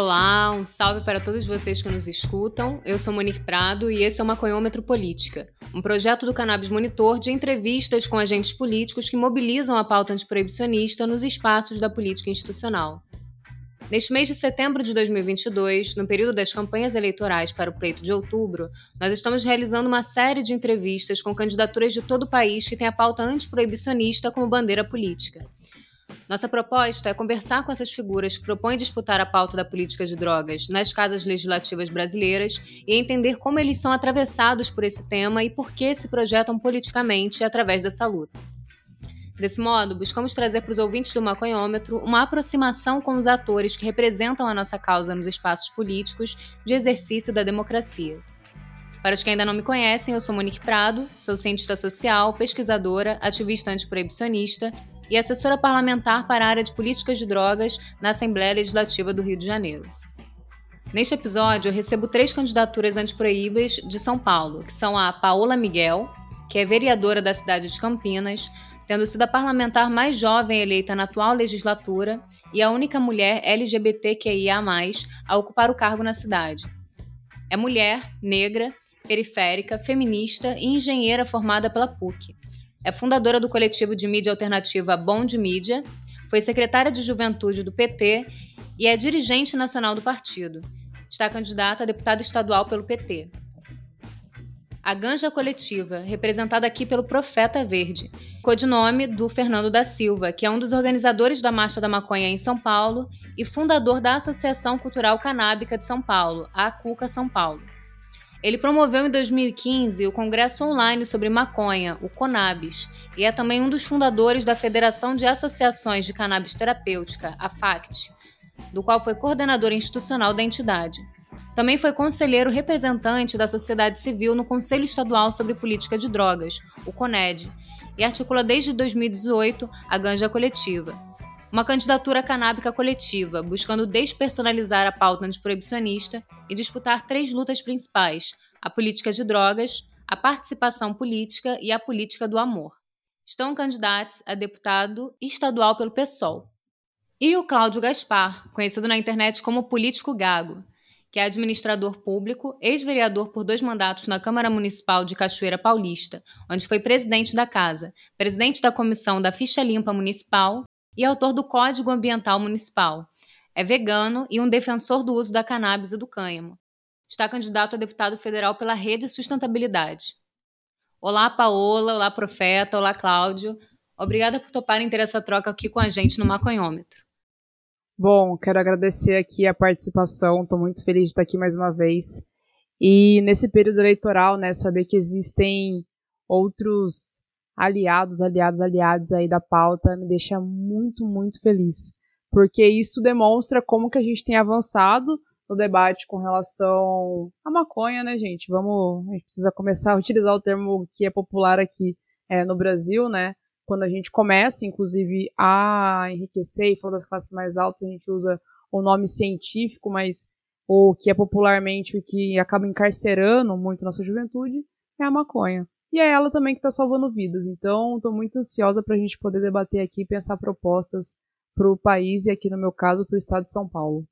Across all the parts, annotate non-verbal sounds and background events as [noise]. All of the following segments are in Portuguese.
Olá, um salve para todos vocês que nos escutam. Eu sou Monique Prado e esse é o Maconhômetro Política, um projeto do Cannabis Monitor de entrevistas com agentes políticos que mobilizam a pauta antiproibicionista nos espaços da política institucional. Neste mês de setembro de 2022, no período das campanhas eleitorais para o pleito de outubro, nós estamos realizando uma série de entrevistas com candidaturas de todo o país que têm a pauta antiproibicionista como bandeira política. Nossa proposta é conversar com essas figuras que propõem disputar a pauta da política de drogas nas casas legislativas brasileiras e entender como eles são atravessados por esse tema e por que se projetam politicamente através dessa luta. Desse modo, buscamos trazer para os ouvintes do Maconhômetro uma aproximação com os atores que representam a nossa causa nos espaços políticos de exercício da democracia. Para os que ainda não me conhecem, eu sou Monique Prado, sou cientista social, pesquisadora, ativista antiproibicionista e assessora parlamentar para a área de políticas de drogas na Assembleia Legislativa do Rio de Janeiro. Neste episódio, eu recebo três candidaturas antiproíbas de São Paulo, que são a Paola Miguel, que é vereadora da cidade de Campinas, tendo sido a parlamentar mais jovem eleita na atual legislatura e a única mulher LGBTQIA+, a ocupar o cargo na cidade. É mulher, negra, periférica, feminista e engenheira formada pela PUC. É fundadora do coletivo de mídia alternativa Bom de Mídia, foi secretária de juventude do PT e é dirigente nacional do partido. Está candidata a deputada estadual pelo PT a Ganja Coletiva, representada aqui pelo Profeta Verde, codinome do Fernando da Silva, que é um dos organizadores da Marcha da Maconha em São Paulo e fundador da Associação Cultural Canábica de São Paulo, a Cuca São Paulo. Ele promoveu em 2015 o Congresso Online sobre Maconha, o CONABIS, e é também um dos fundadores da Federação de Associações de Cannabis Terapêutica, a FACT, do qual foi coordenador institucional da entidade. Também foi conselheiro representante da sociedade civil no Conselho Estadual sobre Política de Drogas, o CONED, e articula desde 2018 a Ganja Coletiva, uma candidatura canábica coletiva, buscando despersonalizar a pauta antiproibicionista e disputar três lutas principais: a política de drogas, a participação política e a política do amor. Estão candidatos a deputado estadual pelo PSOL. E o Cláudio Gaspar, conhecido na internet como Político Gago, que é administrador público, ex-vereador por dois mandatos na Câmara Municipal de Cachoeira Paulista, onde foi presidente da casa, presidente da comissão da Ficha Limpa Municipal e autor do Código Ambiental Municipal. É vegano e um defensor do uso da cannabis e do cânhamo. Está candidato a deputado federal pela Rede Sustentabilidade. Olá, Paola. Olá, Profeta. Olá, Cláudio. Obrigada por toparem ter essa troca aqui com a gente no Maconhômetro. Bom, quero agradecer aqui a participação, estou muito feliz de estar aqui mais uma vez. E nesse período eleitoral, né, saber que existem outros aliados, aliados, aliados aí da pauta me deixa muito, muito feliz. Porque isso demonstra como que a gente tem avançado no debate com relação à maconha, né, gente? Vamos, a gente precisa começar a utilizar o termo que é popular aqui é, no Brasil, né? quando a gente começa, inclusive, a enriquecer e falar das classes mais altas, a gente usa o nome científico, mas o que é popularmente o que acaba encarcerando muito nossa juventude é a maconha. E é ela também que está salvando vidas. Então, estou muito ansiosa para a gente poder debater aqui pensar propostas para o país e aqui no meu caso para o estado de São Paulo.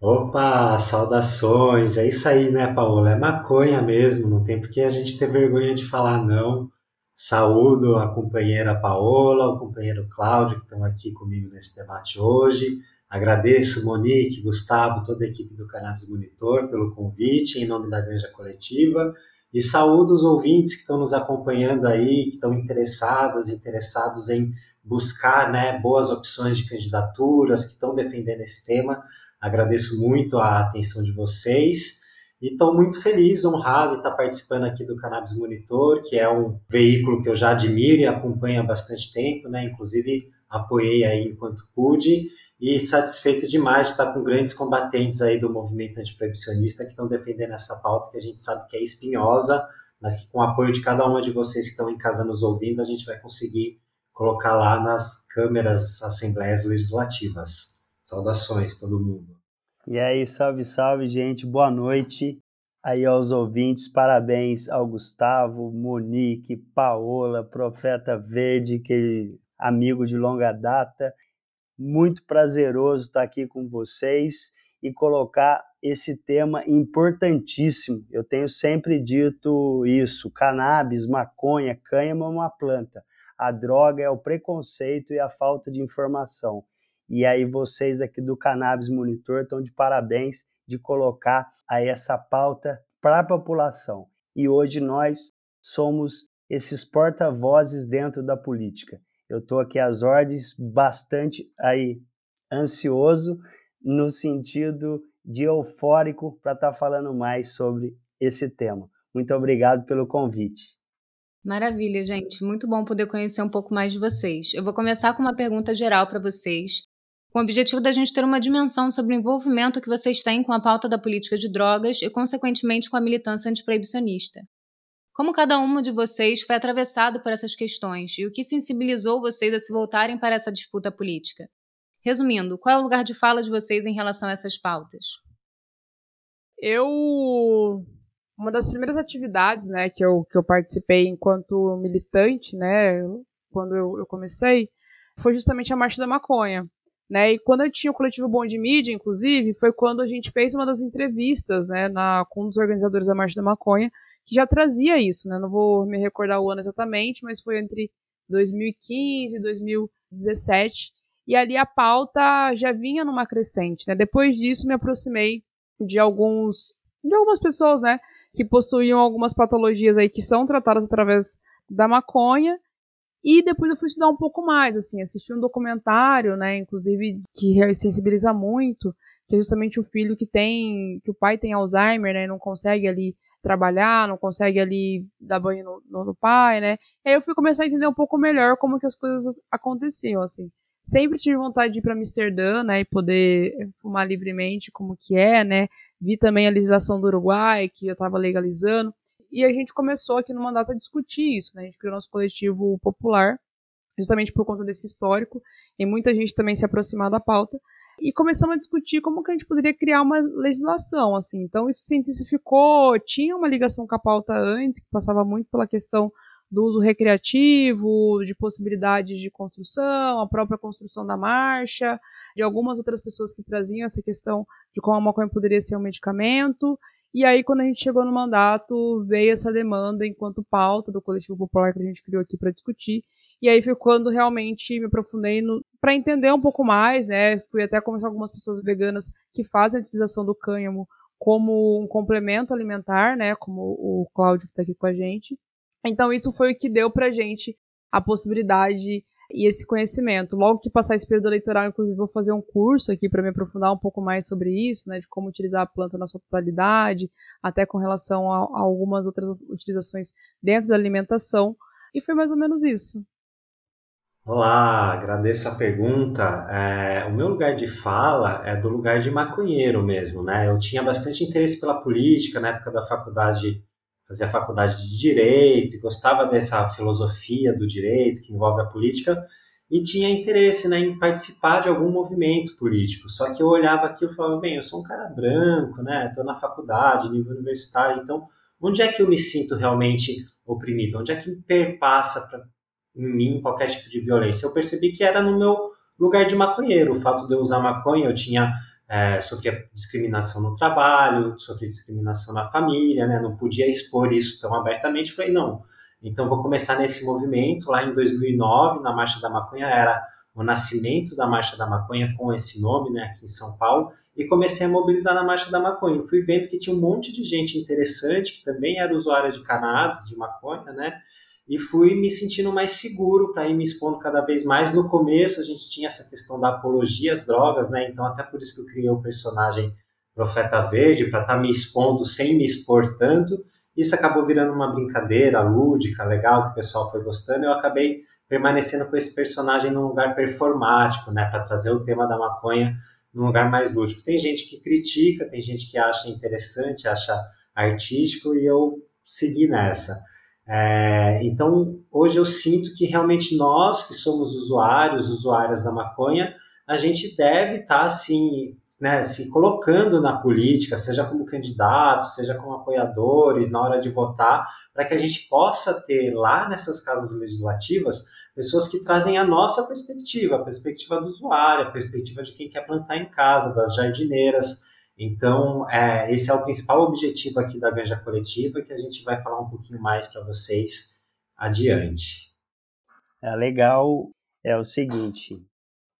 Opa, saudações! É isso aí, né, Paola? É maconha mesmo, não tem por que a gente ter vergonha de falar não. Saúdo a companheira Paola, o companheiro Cláudio, que estão aqui comigo nesse debate hoje. Agradeço Monique, Gustavo, toda a equipe do Cannabis Monitor pelo convite em nome da Granja Coletiva. E saúdo os ouvintes que estão nos acompanhando aí, que estão interessadas, interessados em buscar né, boas opções de candidaturas, que estão defendendo esse tema. Agradeço muito a atenção de vocês. E estou muito feliz, honrado de estar participando aqui do Cannabis Monitor, que é um veículo que eu já admiro e acompanho há bastante tempo, né? Inclusive apoiei aí enquanto pude e satisfeito demais de estar com grandes combatentes aí do movimento antiproibicionista que estão defendendo essa pauta que a gente sabe que é espinhosa, mas que com o apoio de cada uma de vocês que estão em casa nos ouvindo, a gente vai conseguir colocar lá nas câmeras assembleias legislativas. Saudações, todo mundo. E aí, salve, salve, gente, boa noite aí aos ouvintes, parabéns ao Gustavo, Monique, Paola, Profeta Verde, que amigo de longa data. Muito prazeroso estar aqui com vocês e colocar esse tema importantíssimo. Eu tenho sempre dito isso: cannabis, maconha, cânhamo é uma planta. A droga é o preconceito e a falta de informação. E aí vocês aqui do Cannabis Monitor estão de parabéns de colocar aí essa pauta para a população. E hoje nós somos esses porta-vozes dentro da política. Eu estou aqui às ordens, bastante aí ansioso no sentido de eufórico para estar tá falando mais sobre esse tema. Muito obrigado pelo convite. Maravilha, gente. Muito bom poder conhecer um pouco mais de vocês. Eu vou começar com uma pergunta geral para vocês, com o objetivo da gente ter uma dimensão sobre o envolvimento que vocês têm com a pauta da política de drogas e, consequentemente, com a militância antiproibicionista. Como cada um de vocês foi atravessado por essas questões e o que sensibilizou vocês a se voltarem para essa disputa política? Resumindo, qual é o lugar de fala de vocês em relação a essas pautas? Eu uma das primeiras atividades, né, que eu, que eu participei enquanto militante, né, quando eu, eu comecei, foi justamente a Marcha da Maconha. Né? E quando eu tinha o coletivo Bom de Mídia, inclusive, foi quando a gente fez uma das entrevistas né, na, com um dos organizadores da Marcha da Maconha, que já trazia isso, né? Não vou me recordar o ano exatamente, mas foi entre 2015 e 2017. E ali a pauta já vinha numa crescente, né? Depois disso me aproximei de alguns de algumas pessoas, né, que possuíam algumas patologias aí que são tratadas através da maconha. E depois eu fui estudar um pouco mais, assim, assisti um documentário, né, inclusive que sensibiliza muito, que é justamente o filho que tem, que o pai tem Alzheimer, né, e não consegue ali trabalhar, não consegue ali dar banho no, no, no pai, né? E aí eu fui começar a entender um pouco melhor como que as coisas aconteciam, assim. Sempre tive vontade de ir para Amsterdã, né, e poder fumar livremente, como que é, né? Vi também a legislação do Uruguai, que já estava legalizando. E a gente começou aqui no mandato a discutir isso, né? A gente criou nosso coletivo popular, justamente por conta desse histórico, e muita gente também se aproximar da pauta e começamos a discutir como que a gente poderia criar uma legislação, assim. Então isso se intensificou, tinha uma ligação com a pauta antes, que passava muito pela questão do uso recreativo, de possibilidades de construção, a própria construção da marcha, de algumas outras pessoas que traziam essa questão de como a maconha poderia ser um medicamento. E aí, quando a gente chegou no mandato, veio essa demanda enquanto pauta do coletivo popular que a gente criou aqui para discutir. E aí foi quando realmente me aprofundei para entender um pouco mais, né? Fui até conversar com algumas pessoas veganas que fazem a utilização do cânhamo como um complemento alimentar, né? Como o Cláudio que está aqui com a gente. Então isso foi o que deu pra gente a possibilidade e esse conhecimento. Logo que passar esse período eleitoral, inclusive, vou fazer um curso aqui para me aprofundar um pouco mais sobre isso, né, de como utilizar a planta na sua totalidade, até com relação a, a algumas outras utilizações dentro da alimentação. E foi mais ou menos isso. Olá, agradeço a pergunta. É, o meu lugar de fala é do lugar de maconheiro mesmo, né? Eu tinha bastante interesse pela política na época da faculdade, fazia faculdade de direito e gostava dessa filosofia do direito que envolve a política e tinha interesse né, em participar de algum movimento político. Só que eu olhava aquilo e falava, bem, eu sou um cara branco, né? Estou na faculdade, nível universitário, então onde é que eu me sinto realmente oprimido? Onde é que me perpassa para em mim qualquer tipo de violência. Eu percebi que era no meu lugar de maconheiro. O fato de eu usar maconha, eu tinha é, sofria discriminação no trabalho, sofria discriminação na família, né? Não podia expor isso tão abertamente. Falei, não, então vou começar nesse movimento. Lá em 2009, na Marcha da Maconha, era o nascimento da Marcha da Maconha com esse nome, né, aqui em São Paulo, e comecei a mobilizar na Marcha da Maconha. Fui vendo que tinha um monte de gente interessante que também era usuária de cannabis, de maconha, né, e fui me sentindo mais seguro para ir me expondo cada vez mais. No começo a gente tinha essa questão da apologia às drogas, né? Então até por isso que eu criei o personagem Profeta Verde para estar tá me expondo sem me expor tanto. Isso acabou virando uma brincadeira lúdica, legal que o pessoal foi gostando. Eu acabei permanecendo com esse personagem num lugar performático, né? Para trazer o tema da maconha num lugar mais lúdico. Tem gente que critica, tem gente que acha interessante, acha artístico e eu segui nessa. É, então, hoje eu sinto que realmente nós, que somos usuários, usuárias da maconha, a gente deve estar, tá, assim, né, se colocando na política, seja como candidato, seja como apoiadores, na hora de votar, para que a gente possa ter lá nessas casas legislativas pessoas que trazem a nossa perspectiva, a perspectiva do usuário, a perspectiva de quem quer plantar em casa, das jardineiras, Então, é, esse é o principal objetivo aqui da Ganja Coletiva, que a gente vai falar um pouquinho mais para vocês adiante. É legal, é o seguinte,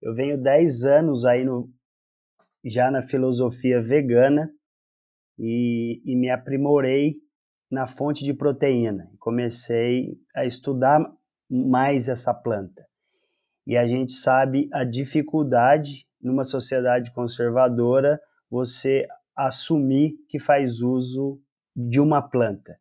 eu venho 10 anos aí no, já na filosofia vegana e, e me aprimorei na fonte de proteína. Comecei a estudar mais essa planta. E a gente sabe a dificuldade numa sociedade conservadora você assumir que faz uso de uma planta.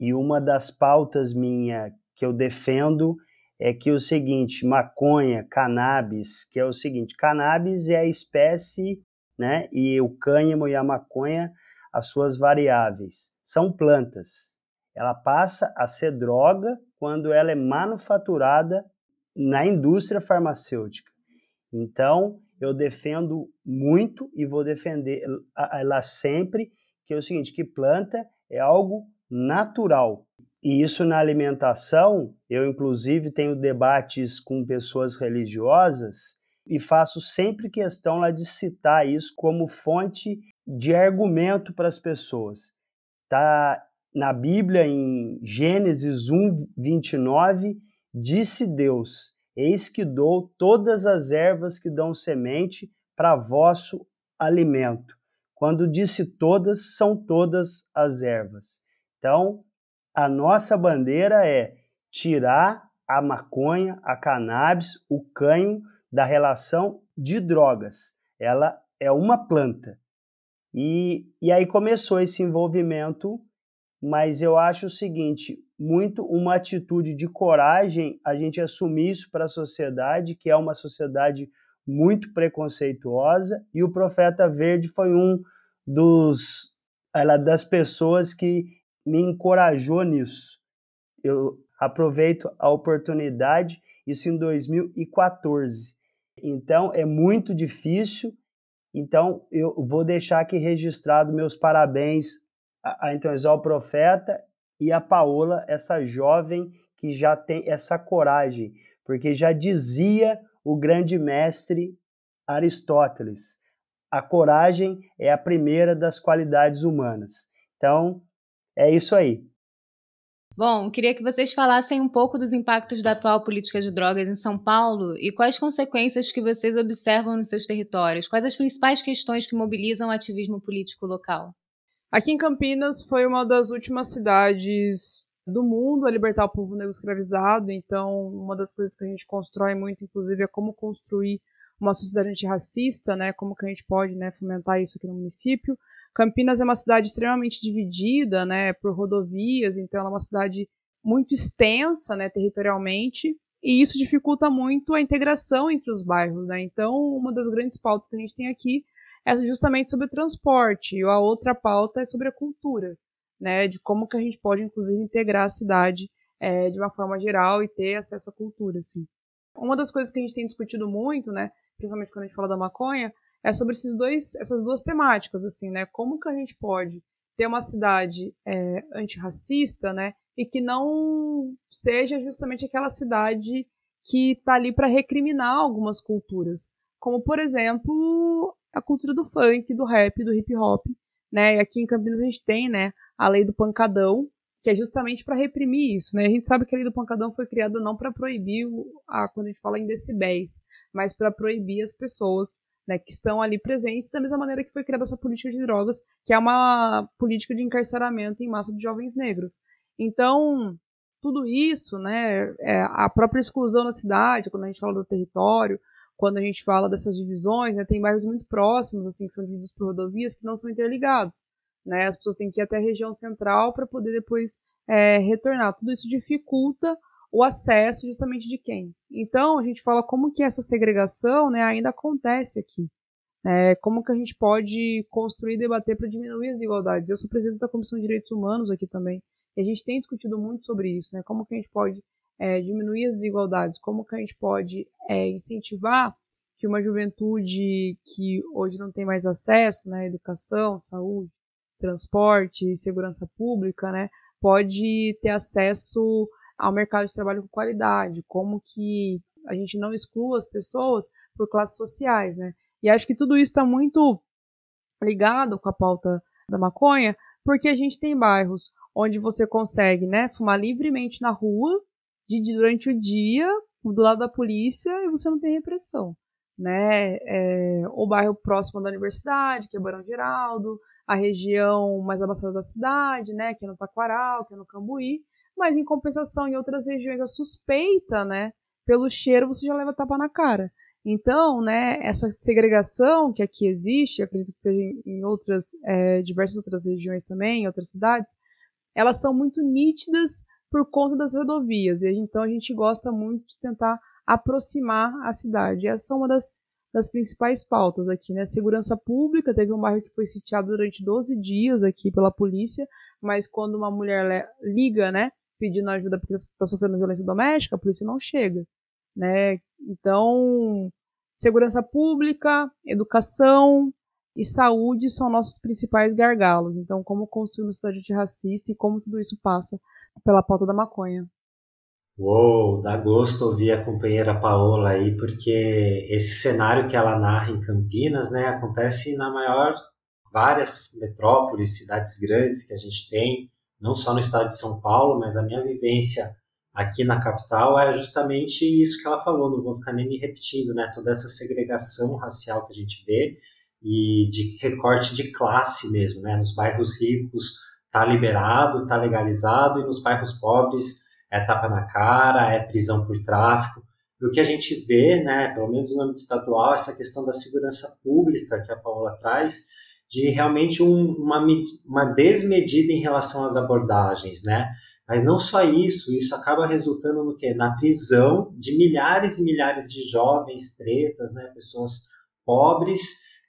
E uma das pautas minha que eu defendo é que o seguinte, maconha, cannabis, que é o seguinte, cannabis é a espécie, né, e o cânhamo e a maconha as suas variáveis. São plantas. Ela passa a ser droga quando ela é manufaturada na indústria farmacêutica. Então, eu defendo muito e vou defender ela sempre, que é o seguinte, que planta é algo natural. E isso na alimentação, eu inclusive tenho debates com pessoas religiosas e faço sempre questão lá de citar isso como fonte de argumento para as pessoas. Tá na Bíblia em Gênesis 1, 29, disse Deus: Eis que dou todas as ervas que dão semente para vosso alimento. Quando disse todas, são todas as ervas. Então, a nossa bandeira é tirar a maconha, a cannabis, o canho da relação de drogas. Ela é uma planta. E, e aí começou esse envolvimento, mas eu acho o seguinte: muito uma atitude de coragem a gente assumir isso para a sociedade, que é uma sociedade muito preconceituosa, e o Profeta Verde foi um dos ela, das pessoas que me encorajou nisso. Eu aproveito a oportunidade, isso em 2014. Então é muito difícil. Então eu vou deixar aqui registrado meus parabéns a, a então ao profeta e a Paola, essa jovem que já tem essa coragem, porque já dizia o grande mestre Aristóteles, a coragem é a primeira das qualidades humanas. Então, é isso aí. Bom, queria que vocês falassem um pouco dos impactos da atual política de drogas em São Paulo e quais consequências que vocês observam nos seus territórios. Quais as principais questões que mobilizam o ativismo político local? Aqui em Campinas foi uma das últimas cidades do mundo a libertar o povo negro escravizado. Então, uma das coisas que a gente constrói muito, inclusive, é como construir uma sociedade antirracista, né? Como que a gente pode, né, fomentar isso aqui no município. Campinas é uma cidade extremamente dividida, né, por rodovias, então ela é uma cidade muito extensa, né, territorialmente, e isso dificulta muito a integração entre os bairros, né? Então, uma das grandes pautas que a gente tem aqui é justamente sobre o transporte, e a outra pauta é sobre a cultura, né, de como que a gente pode, inclusive, integrar a cidade é, de uma forma geral e ter acesso à cultura, assim. Uma das coisas que a gente tem discutido muito, né, principalmente quando a gente fala da maconha, é sobre esses dois, essas duas temáticas, assim, né, como que a gente pode ter uma cidade é, antirracista, né, e que não seja justamente aquela cidade que está ali para recriminar algumas culturas, como por exemplo a cultura do funk, do rap, do hip hop, né? E aqui em Campinas a gente tem, né, a lei do pancadão, que é justamente para reprimir isso, né? A gente sabe que a lei do pancadão foi criada não para proibir a quando a gente fala em decibéis, mas para proibir as pessoas né, que estão ali presentes, da mesma maneira que foi criada essa política de drogas, que é uma política de encarceramento em massa de jovens negros. Então, tudo isso, né, é a própria exclusão na cidade, quando a gente fala do território, quando a gente fala dessas divisões, né, tem bairros muito próximos, assim, que são divididos por rodovias que não são interligados. Né, as pessoas têm que ir até a região central para poder depois é, retornar. Tudo isso dificulta o acesso justamente de quem. Então, a gente fala como que essa segregação né, ainda acontece aqui. É, como que a gente pode construir e debater para diminuir as desigualdades. Eu sou presidente da Comissão de Direitos Humanos aqui também, e a gente tem discutido muito sobre isso, né? Como que a gente pode é, diminuir as desigualdades, como que a gente pode é, incentivar que uma juventude que hoje não tem mais acesso, né, educação, saúde, transporte, segurança pública, né, pode ter acesso ao mercado de trabalho com qualidade, como que a gente não exclua as pessoas por classes sociais, né? E acho que tudo isso está muito ligado com a pauta da maconha, porque a gente tem bairros onde você consegue, né, fumar livremente na rua, de, durante o dia, do lado da polícia, e você não tem repressão, né? É, o bairro próximo da universidade, que é Barão Geraldo, a região mais abaixada da cidade, né, que é no Taquaral, que é no Cambuí, mas em compensação em outras regiões a suspeita, né, pelo cheiro você já leva tapa na cara. Então, né, essa segregação que aqui existe, acredito que esteja em outras, é, diversas outras regiões também, em outras cidades, elas são muito nítidas por conta das rodovias. E então a gente gosta muito de tentar aproximar a cidade. Essa é uma das, das principais pautas aqui, né? Segurança pública, teve um bairro que foi sitiado durante 12 dias aqui pela polícia, mas quando uma mulher liga, né, pedindo ajuda porque está sofrendo violência doméstica, a polícia não chega né? Então, segurança pública, educação e saúde são nossos principais gargalos. Então, como construir uma cidade antirracista e como tudo isso passa pela pauta da maconha. Uou, dá gosto ouvir a companheira Paola aí, porque esse cenário que ela narra em Campinas, né, acontece na maior várias metrópoles, cidades grandes que a gente tem, não só no estado de São Paulo, mas a minha vivência aqui na capital é justamente isso que ela falou, não vou ficar nem me repetindo, né? Toda essa segregação racial que a gente vê e de recorte de classe mesmo, né? Nos bairros ricos tá liberado, tá legalizado e nos bairros pobres é tapa na cara, é prisão por tráfico. E o que a gente vê, né, pelo menos no âmbito estadual, essa questão da segurança pública que a Paula traz, de realmente um, uma, uma desmedida em relação às abordagens, né? Mas não só isso, isso acaba resultando no quê? Na prisão de milhares e milhares de jovens pretas, né, pessoas pobres,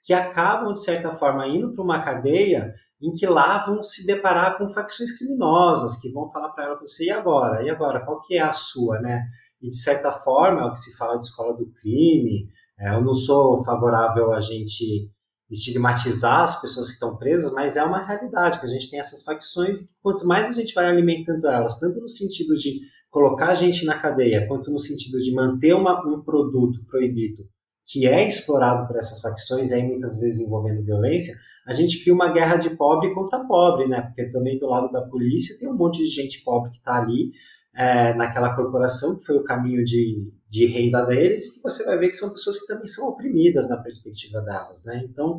que acabam, de certa forma, indo para uma cadeia em que lá vão se deparar com facções criminosas, que vão falar para ela, você, e agora? E agora? Qual que é a sua, né? E, de certa forma, é o que se fala de escola do crime, é, eu não sou favorável a gente estigmatizar as pessoas que estão presas, mas é uma realidade que a gente tem essas facções e quanto mais a gente vai alimentando elas, tanto no sentido de colocar a gente na cadeia, quanto no sentido de manter uma, um produto proibido que é explorado por essas facções, e aí muitas vezes envolvendo violência, a gente cria uma guerra de pobre contra pobre, né? Porque também do lado da polícia tem um monte de gente pobre que está ali é, naquela corporação, que foi o caminho de, de renda deles, e você vai ver que são pessoas que também são oprimidas na perspectiva delas. Né? Então,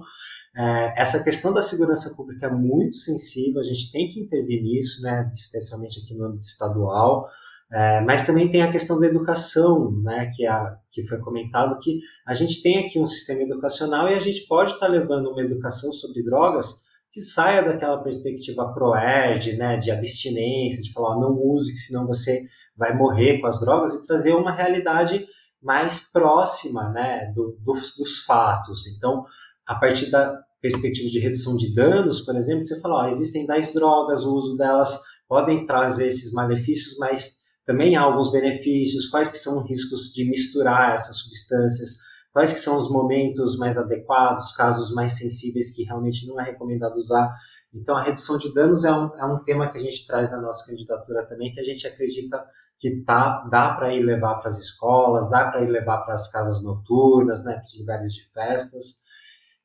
é, essa questão da segurança pública é muito sensível, a gente tem que intervir nisso, né? especialmente aqui no âmbito estadual. É, mas também tem a questão da educação, né, que, a, que foi comentado que a gente tem aqui um sistema educacional e a gente pode estar tá levando uma educação sobre drogas que saia daquela perspectiva pro-ed, né, de abstinência, de falar, não use, senão você vai morrer com as drogas, e trazer uma realidade mais próxima, né, do, dos, dos fatos. Então, a partir da perspectiva de redução de danos, por exemplo, você fala, ó, existem 10 drogas, o uso delas podem trazer esses malefícios, mas também há alguns benefícios, quais que são os riscos de misturar essas substâncias, quais que são os momentos mais adequados, casos mais sensíveis que realmente não é recomendado usar. Então, a redução de danos é um, é um tema que a gente traz na nossa candidatura também, que a gente acredita que tá, dá para ir levar para as escolas, dá para ir levar para as casas noturnas, né, para os lugares de festas.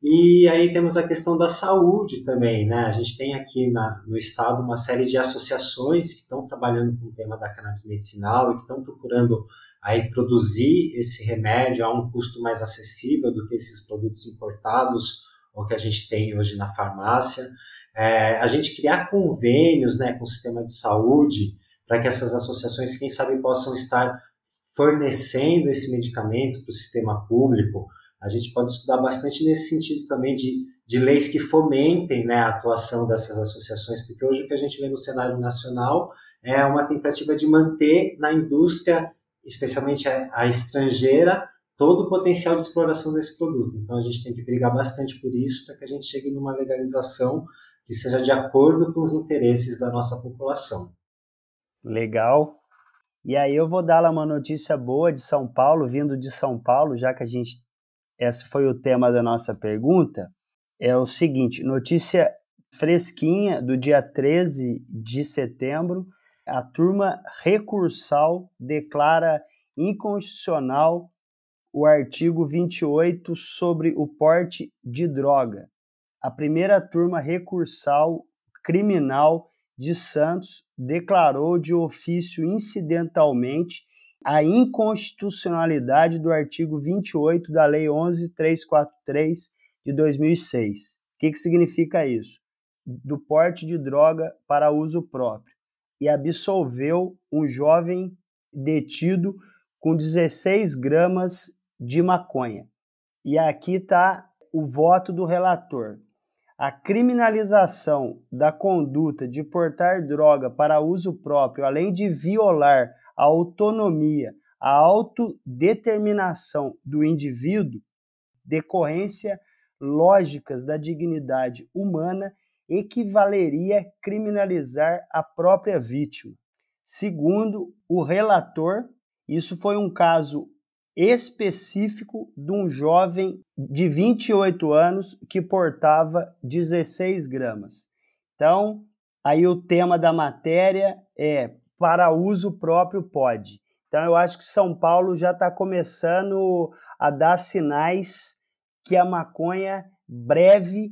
E aí temos a questão da saúde também, né? A gente tem aqui na, no estado uma série de associações que estão trabalhando com o tema da cannabis medicinal e que estão procurando aí produzir esse remédio a um custo mais acessível do que esses produtos importados ou que a gente tem hoje na farmácia. É, a gente criar convênios né, com o sistema de saúde para que essas associações, quem sabe, possam estar fornecendo esse medicamento para o sistema público. A gente pode estudar bastante nesse sentido também de, de leis que fomentem né, a atuação dessas associações, porque hoje o que a gente vê no cenário nacional é uma tentativa de manter na indústria especialmente a, a estrangeira, todo o potencial de exploração desse produto. Então a gente tem que brigar bastante por isso para que a gente chegue numa legalização que seja de acordo com os interesses da nossa população. Legal. E aí eu vou dar lá uma notícia boa de São Paulo, vindo de São Paulo, já que a gente esse foi o tema da nossa pergunta. É o seguinte, notícia fresquinha do dia 13 de setembro, a turma recursal declara inconstitucional o artigo 28 sobre o porte de droga. a primeira turma recursal criminal de Santos declarou de ofício incidentalmente a inconstitucionalidade do artigo 28 da Lei 11343 de 2006. O que, que significa isso? Do porte de droga para uso próprio. E absolveu um jovem detido com 16 gramas de maconha. E aqui está o voto do relator. A criminalização da conduta de portar droga para uso próprio, além de violar a autonomia, a autodeterminação do indivíduo, decorrência lógicas da dignidade humana, equivaleria criminalizar a própria vítima. Segundo o relator, isso foi um caso específico de um jovem de 28 anos que portava 16 gramas. Então, aí o tema da matéria é para uso próprio pode. Então, eu acho que São Paulo já está começando a dar sinais que a maconha breve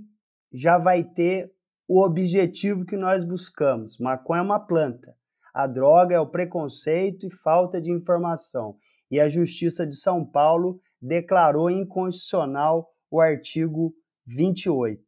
já vai ter o objetivo que nós buscamos. Maconha é uma planta. A droga é o preconceito e falta de informação. E a Justiça de São Paulo declarou inconstitucional o artigo 28.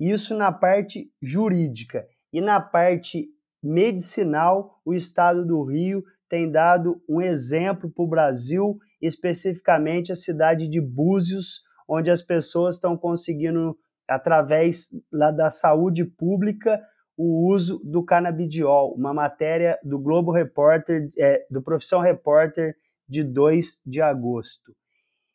Isso na parte jurídica. E na parte medicinal, o Estado do Rio tem dado um exemplo para o Brasil, especificamente a cidade de Búzios, onde as pessoas estão conseguindo, através da saúde pública, o uso do canabidiol, uma matéria do Globo Repórter, é, do Profissão Repórter de 2 de agosto.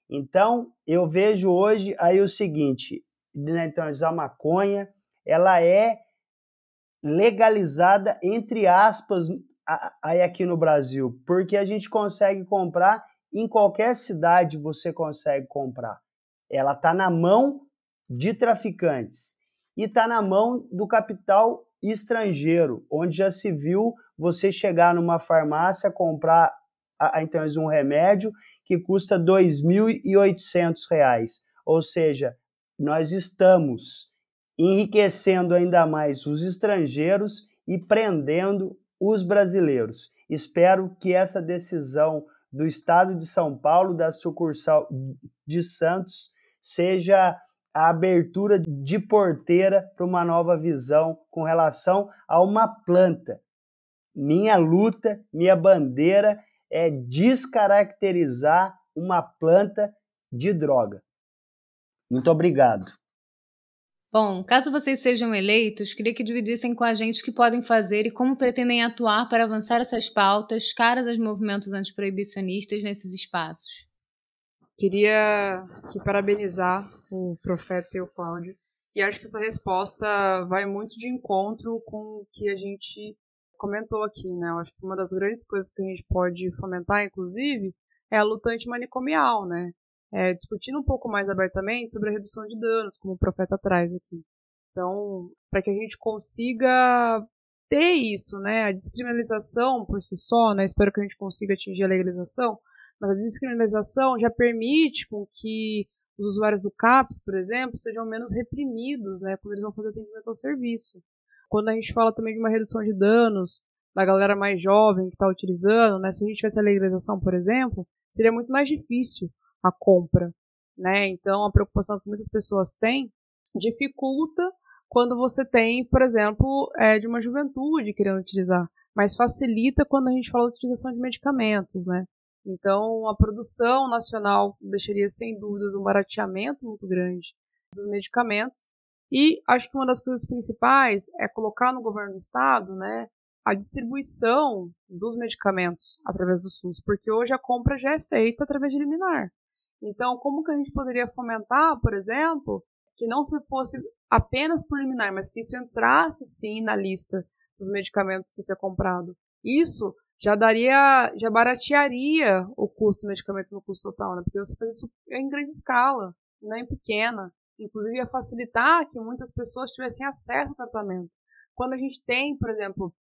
Então, eu vejo hoje aí o seguinte, né, então, a maconha, ela é legalizada, entre aspas, aí aqui no Brasil, porque a gente consegue comprar em qualquer cidade você consegue comprar. Ela está na mão de traficantes e está na mão do capital estrangeiro, onde já se viu você chegar numa farmácia, comprar então um remédio que custa R$ 2.800. Ou seja, nós estamos enriquecendo ainda mais os estrangeiros e prendendo os brasileiros. Espero que essa decisão do Estado de São Paulo, da sucursal de Santos, seja a abertura de porteira para uma nova visão com relação a uma planta. Minha luta, minha bandeira é descaracterizar uma planta de droga. Muito obrigado. Bom, caso vocês sejam eleitos, queria que dividissem com a gente o que podem fazer e como pretendem atuar para avançar essas pautas caras aos movimentos antiproibicionistas nesses espaços. Queria aqui parabenizar o profeta e o Cláudio. E acho que essa resposta vai muito de encontro com o que a gente comentou aqui, né? Eu acho que uma das grandes coisas que a gente pode fomentar, inclusive, é a luta antimanicomial, né? É, discutindo um pouco mais abertamente sobre a redução de danos, como o profeta traz aqui. Então, para que a gente consiga ter isso, né? A descriminalização por si só, né? Espero que a gente consiga atingir a legalização, mas a descriminalização já permite com que os usuários do CAPS, por exemplo, sejam menos reprimidos, né, quando eles vão fazer atendimento ao serviço. Quando a gente fala também de uma redução de danos da galera mais jovem que está utilizando, né, se a gente tivesse a legalização, por exemplo, seria muito mais difícil a compra, né? Então, a preocupação que muitas pessoas têm dificulta quando você tem, por exemplo, é, de uma juventude querendo utilizar, mas facilita quando a gente fala de utilização de medicamentos, né? Então, a produção nacional deixaria, sem dúvidas, um barateamento muito grande dos medicamentos. E acho que uma das coisas principais é colocar no governo do estado né, a distribuição dos medicamentos através do SUS, porque hoje a compra já é feita através de liminar. Então, como que a gente poderia fomentar, por exemplo, que não se fosse apenas por liminar, mas que isso entrasse sim na lista dos medicamentos que isso é comprado? Isso já daria, já baratearia o custo do medicamento no custo total, né? Porque você faz isso em grande escala, não em pequena. Inclusive ia facilitar que muitas pessoas tivessem acesso ao tratamento. Quando a gente tem, por exemplo,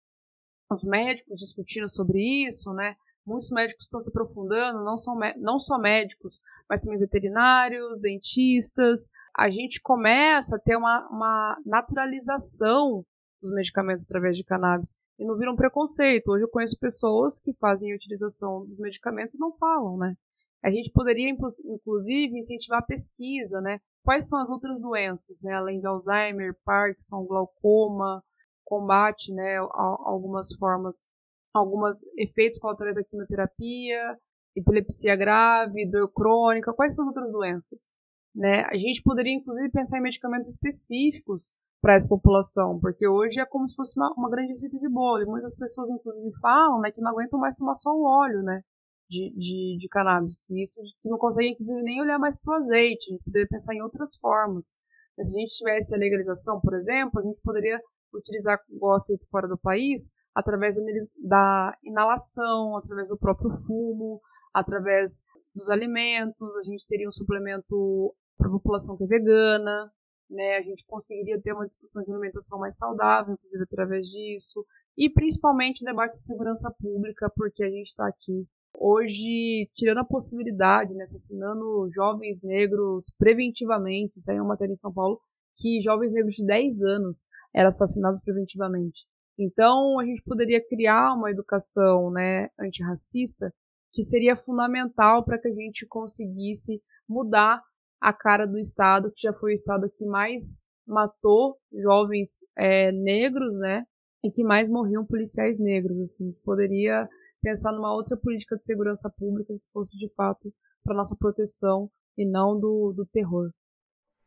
os médicos discutindo sobre isso, né? muitos médicos estão se aprofundando, não, são, não só médicos, mas também veterinários, dentistas. A gente começa a ter uma, uma naturalização dos medicamentos através de cannabis e não vira um preconceito. Hoje eu conheço pessoas que fazem a utilização dos medicamentos e não falam, né? A gente poderia, inclusive, incentivar a pesquisa, né? Quais são as outras doenças, né? Além de Alzheimer, Parkinson, glaucoma, combate, né? Algumas formas, alguns efeitos colaterais da quimioterapia, epilepsia grave, dor crônica, quais são as outras doenças? Né? A gente poderia, inclusive, pensar em medicamentos específicos para essa população, porque hoje é como se fosse uma, uma grande receita de bolo. E muitas pessoas, inclusive, falam né, que não aguentam mais tomar só o óleo né, de, de, de cannabis, que isso que não conseguem, inclusive, nem olhar mais para o azeite. A gente poderia pensar em outras formas. Mas se a gente tivesse a legalização, por exemplo, a gente poderia utilizar, igual é feito fora do país, através da inalação, através do próprio fumo, através dos alimentos, a gente teria um suplemento para a população que é vegana, né? A gente conseguiria ter uma discussão de alimentação mais saudável, inclusive através disso, e principalmente o debate de segurança pública, porque a gente está aqui hoje tirando a possibilidade, né, assassinando jovens negros preventivamente, isso aí é uma matéria em São Paulo, que jovens negros de 10 anos eram assassinados preventivamente. Então, a gente poderia criar uma educação né, antirracista que seria fundamental para que a gente conseguisse mudar a cara do Estado, que já foi o Estado que mais matou jovens é, negros, né? E que mais morriam policiais negros. Assim, poderia pensar numa outra política de segurança pública que fosse de fato para nossa proteção e não do, do terror.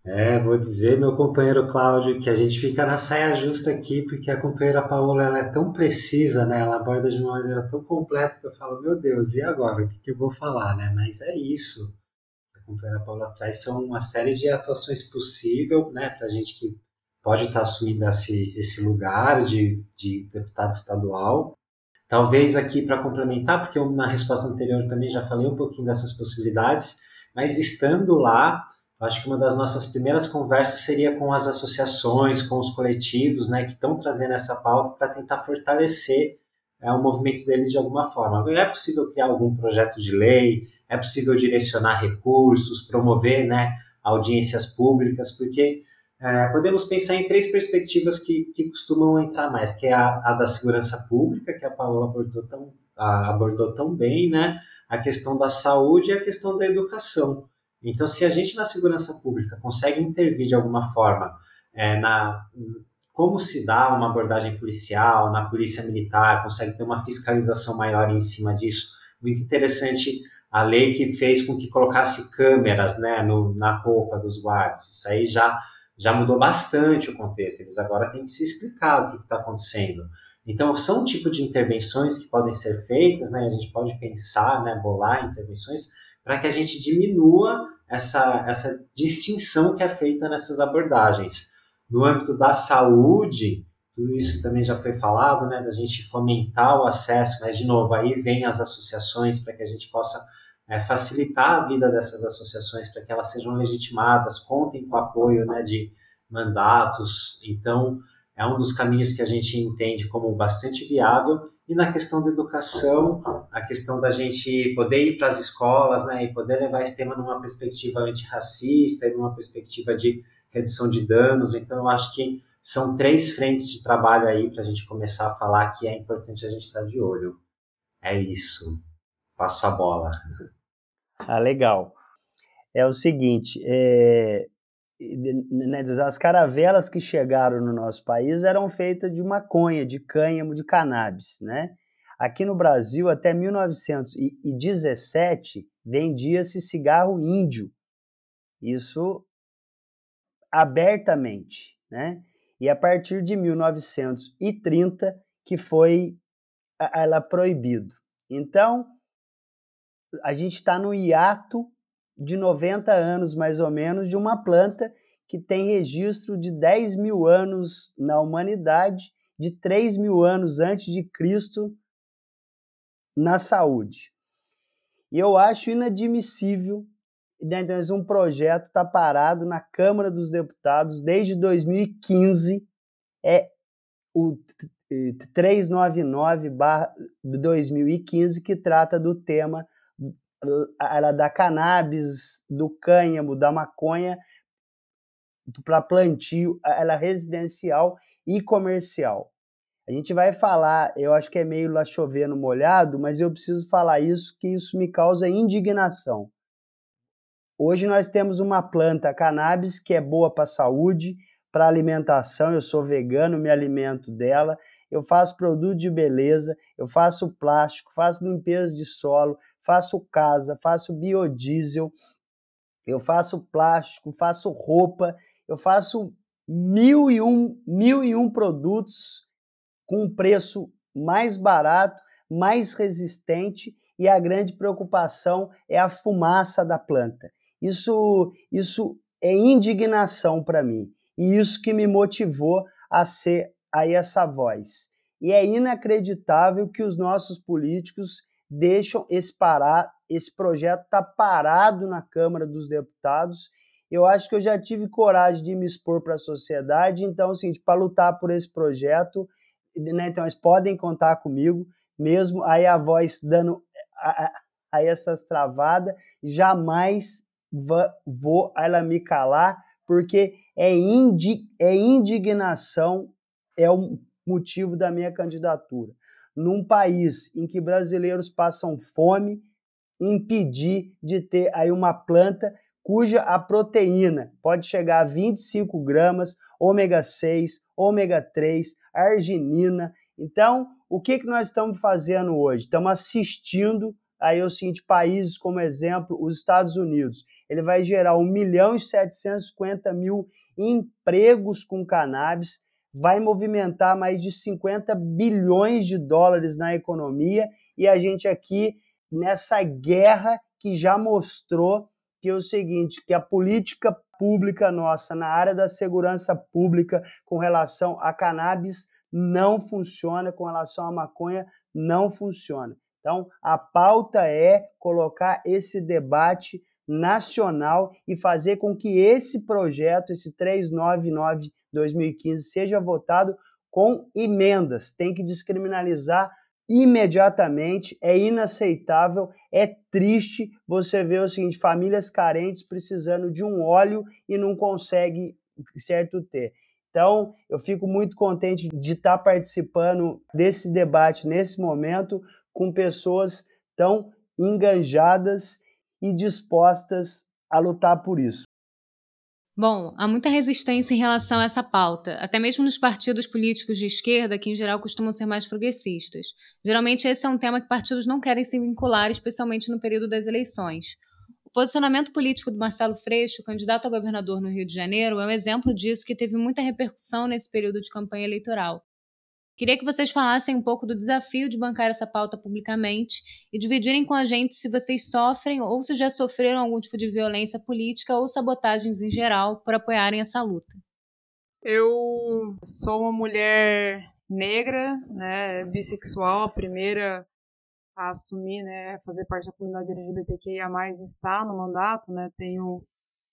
É, vou dizer, meu companheiro Cláudio, que a gente fica na saia justa aqui, porque a companheira Paola ela é tão precisa, né? Ela aborda de uma maneira tão completa que eu falo, meu Deus, e agora? O que, que eu vou falar, né? Mas é isso. A companheira Paola traz são uma série de atuações possíveis, né? Para gente que pode estar tá assumindo esse, esse lugar de, de deputado estadual. Talvez aqui para complementar, porque eu na resposta anterior também já falei um pouquinho dessas possibilidades, mas estando lá, Acho que uma das nossas primeiras conversas seria com as associações, com os coletivos, né, que estão trazendo essa pauta para tentar fortalecer é, o movimento deles de alguma forma. É possível criar algum projeto de lei, é possível direcionar recursos, promover, né, audiências públicas, porque é, podemos pensar em três perspectivas que, que costumam entrar mais, que é a, a da segurança pública, que a Paola abordou tão, a, abordou tão bem, né, a questão da saúde e a questão da educação. Então, se a gente na segurança pública consegue intervir de alguma forma é, na como se dá uma abordagem policial, na polícia militar, consegue ter uma fiscalização maior em cima disso. Muito interessante a lei que fez com que colocasse câmeras né, no, na roupa dos guardas. Isso aí já, já mudou bastante o contexto. Eles agora têm que se explicar o que está acontecendo. Então, são tipo de intervenções que podem ser feitas, né? a gente pode pensar, né, bolar intervenções para que a gente diminua essa, essa distinção que é feita nessas abordagens. No âmbito da saúde, tudo isso também já foi falado, né, da gente fomentar o acesso, mas de novo, aí vem as associações para que a gente possa é, facilitar a vida dessas associações, para que elas sejam legitimadas, contem com o apoio né, de mandatos. Então, é um dos caminhos que a gente entende como bastante viável e na questão da educação, a questão da gente poder ir para as escolas né, e poder levar esse tema numa perspectiva antirracista e numa perspectiva de redução de danos. Então, eu acho que são três frentes de trabalho aí para a gente começar a falar que é importante a gente estar de olho. É isso. Passo a bola. Ah, legal. É o seguinte, é, as caravelas que chegaram no nosso país eram feitas de maconha, de cânhamo, de cannabis, né? Aqui no Brasil, até 1917, vendia-se cigarro índio. Isso abertamente, né? E a partir de 1930 que foi ela proibido. Então, a gente está no hiato de 90 anos, mais ou menos, de uma planta que tem registro de 10 mil anos na humanidade, de 3 mil anos antes de Cristo na saúde. E eu acho inadmissível né, um projeto está parado na Câmara dos Deputados desde 2015. É o 399/2015 que trata do tema da cannabis, do cânhamo, da maconha para plantio, ela residencial e comercial. A gente vai falar, eu acho que é meio lá chovendo molhado, mas eu preciso falar isso, que isso me causa indignação. Hoje nós temos uma planta cannabis que é boa para a saúde, para alimentação, eu sou vegano, me alimento dela, eu faço produto de beleza, eu faço plástico, faço limpeza de solo, faço casa, faço biodiesel, eu faço plástico, faço roupa, eu faço mil e um, mil e um produtos com um preço mais barato, mais resistente e a grande preocupação é a fumaça da planta. Isso, isso é indignação para mim e isso que me motivou a ser aí essa voz. E é inacreditável que os nossos políticos deixam esse parar, esse projeto tá parado na Câmara dos Deputados. Eu acho que eu já tive coragem de me expor para a sociedade, então, assim, para lutar por esse projeto, né? Então, eles podem contar comigo, mesmo aí a voz dando aí essas travadas, jamais vou ela me calar, porque é, indi, é indignação, é o motivo da minha candidatura. Num país em que brasileiros passam fome, impedir de ter aí uma planta cuja a proteína pode chegar a 25 gramas, ômega 6, ômega 3, arginina. Então, o que, que nós estamos fazendo hoje? Estamos assistindo aí eu sinto países como exemplo, os Estados Unidos. Ele vai gerar 1 milhão e 750 mil empregos com cannabis, vai movimentar mais de 50 bilhões de dólares na economia e a gente aqui nessa guerra que já mostrou que é o seguinte, que a política pública nossa na área da segurança pública com relação a cannabis não funciona, com relação à maconha não funciona. Então, a pauta é colocar esse debate nacional e fazer com que esse projeto, esse 399-2015, seja votado com emendas. Tem que descriminalizar imediatamente, é inaceitável, é triste você ver o seguinte, famílias carentes precisando de um óleo e não consegue certo ter. Então, eu fico muito contente de estar participando desse debate nesse momento com pessoas tão enganjadas e dispostas a lutar por isso. Bom, há muita resistência em relação a essa pauta, até mesmo nos partidos políticos de esquerda, que em geral costumam ser mais progressistas. Geralmente, esse é um tema que partidos não querem se vincular, especialmente no período das eleições. O posicionamento político do Marcelo Freixo, candidato a governador no Rio de Janeiro, é um exemplo disso que teve muita repercussão nesse período de campanha eleitoral. Queria que vocês falassem um pouco do desafio de bancar essa pauta publicamente e dividirem com a gente se vocês sofrem ou se já sofreram algum tipo de violência política ou sabotagens em geral por apoiarem essa luta. Eu sou uma mulher negra, né, bissexual, a primeira a assumir, né, fazer parte da comunidade LGBTQIA+, está no mandato, né, tenho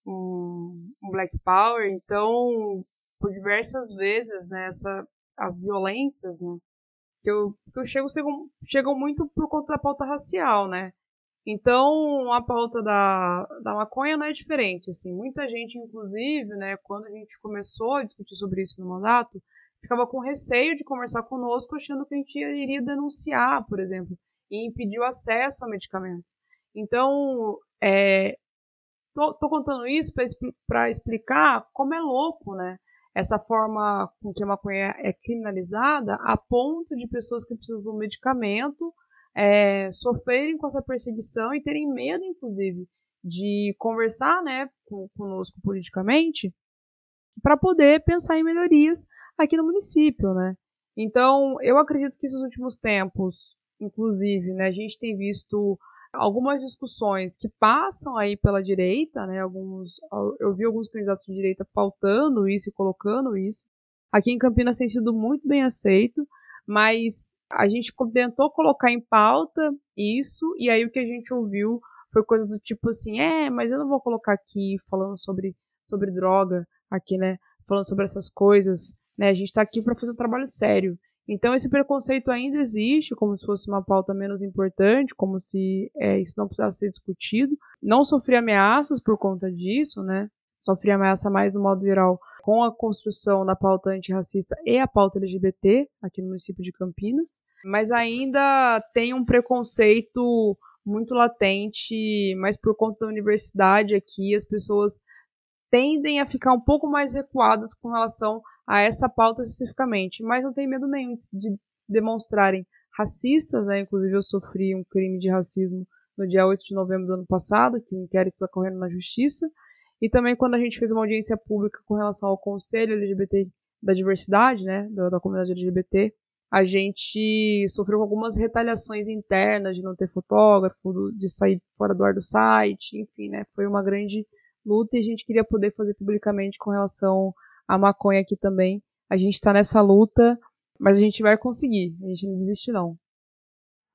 um, um Black Power, então, por diversas vezes, né, essa as violências, né? Que eu, que eu chego, chegam, muito por conta da pauta racial, né? Então, a pauta da, da maconha não é diferente, assim. Muita gente, inclusive, né, quando a gente começou a discutir sobre isso no mandato, ficava com receio de conversar conosco, achando que a gente iria denunciar, por exemplo, e impedir o acesso a medicamentos. Então, é, tô, tô contando isso para explicar como é louco, né? Essa forma com que a maconha é criminalizada a ponto de pessoas que precisam do medicamento é, sofrerem com essa perseguição e terem medo, inclusive, de conversar né, com, conosco politicamente para poder pensar em melhorias aqui no município, né? Então, eu acredito que esses últimos tempos, inclusive, né, a gente tem visto algumas discussões que passam aí pela direita, né? Alguns, eu vi alguns candidatos de direita pautando isso e colocando isso. Aqui em Campinas tem sido muito bem aceito, mas a gente tentou colocar em pauta isso e aí o que a gente ouviu foi coisas do tipo assim, é, mas eu não vou colocar aqui falando sobre sobre droga aqui, né? Falando sobre essas coisas, né? A gente está aqui para fazer um trabalho sério. Então esse preconceito ainda existe, como se fosse uma pauta menos importante, como se é, isso não precisasse ser discutido. Não sofri ameaças por conta disso, né? Sofri ameaça mais no modo geral com a construção da pauta antirracista e a pauta LGBT aqui no município de Campinas, mas ainda tem um preconceito muito latente, mas por conta da universidade aqui, as pessoas tendem a ficar um pouco mais recuadas com relação a essa pauta especificamente, mas não tem medo nenhum de se demonstrarem racistas, né? Inclusive eu sofri um crime de racismo no dia 8 de novembro do ano passado, que o inquérito está correndo na justiça, e também quando a gente fez uma audiência pública com relação ao Conselho LGBT da Diversidade, né, da, da comunidade LGBT, a gente sofreu algumas retaliações internas de não ter fotógrafo, de sair fora do ar do site, enfim, né, foi uma grande luta e a gente queria poder fazer publicamente com relação a maconha aqui também. A gente está nessa luta, mas a gente vai conseguir. A gente não desiste não.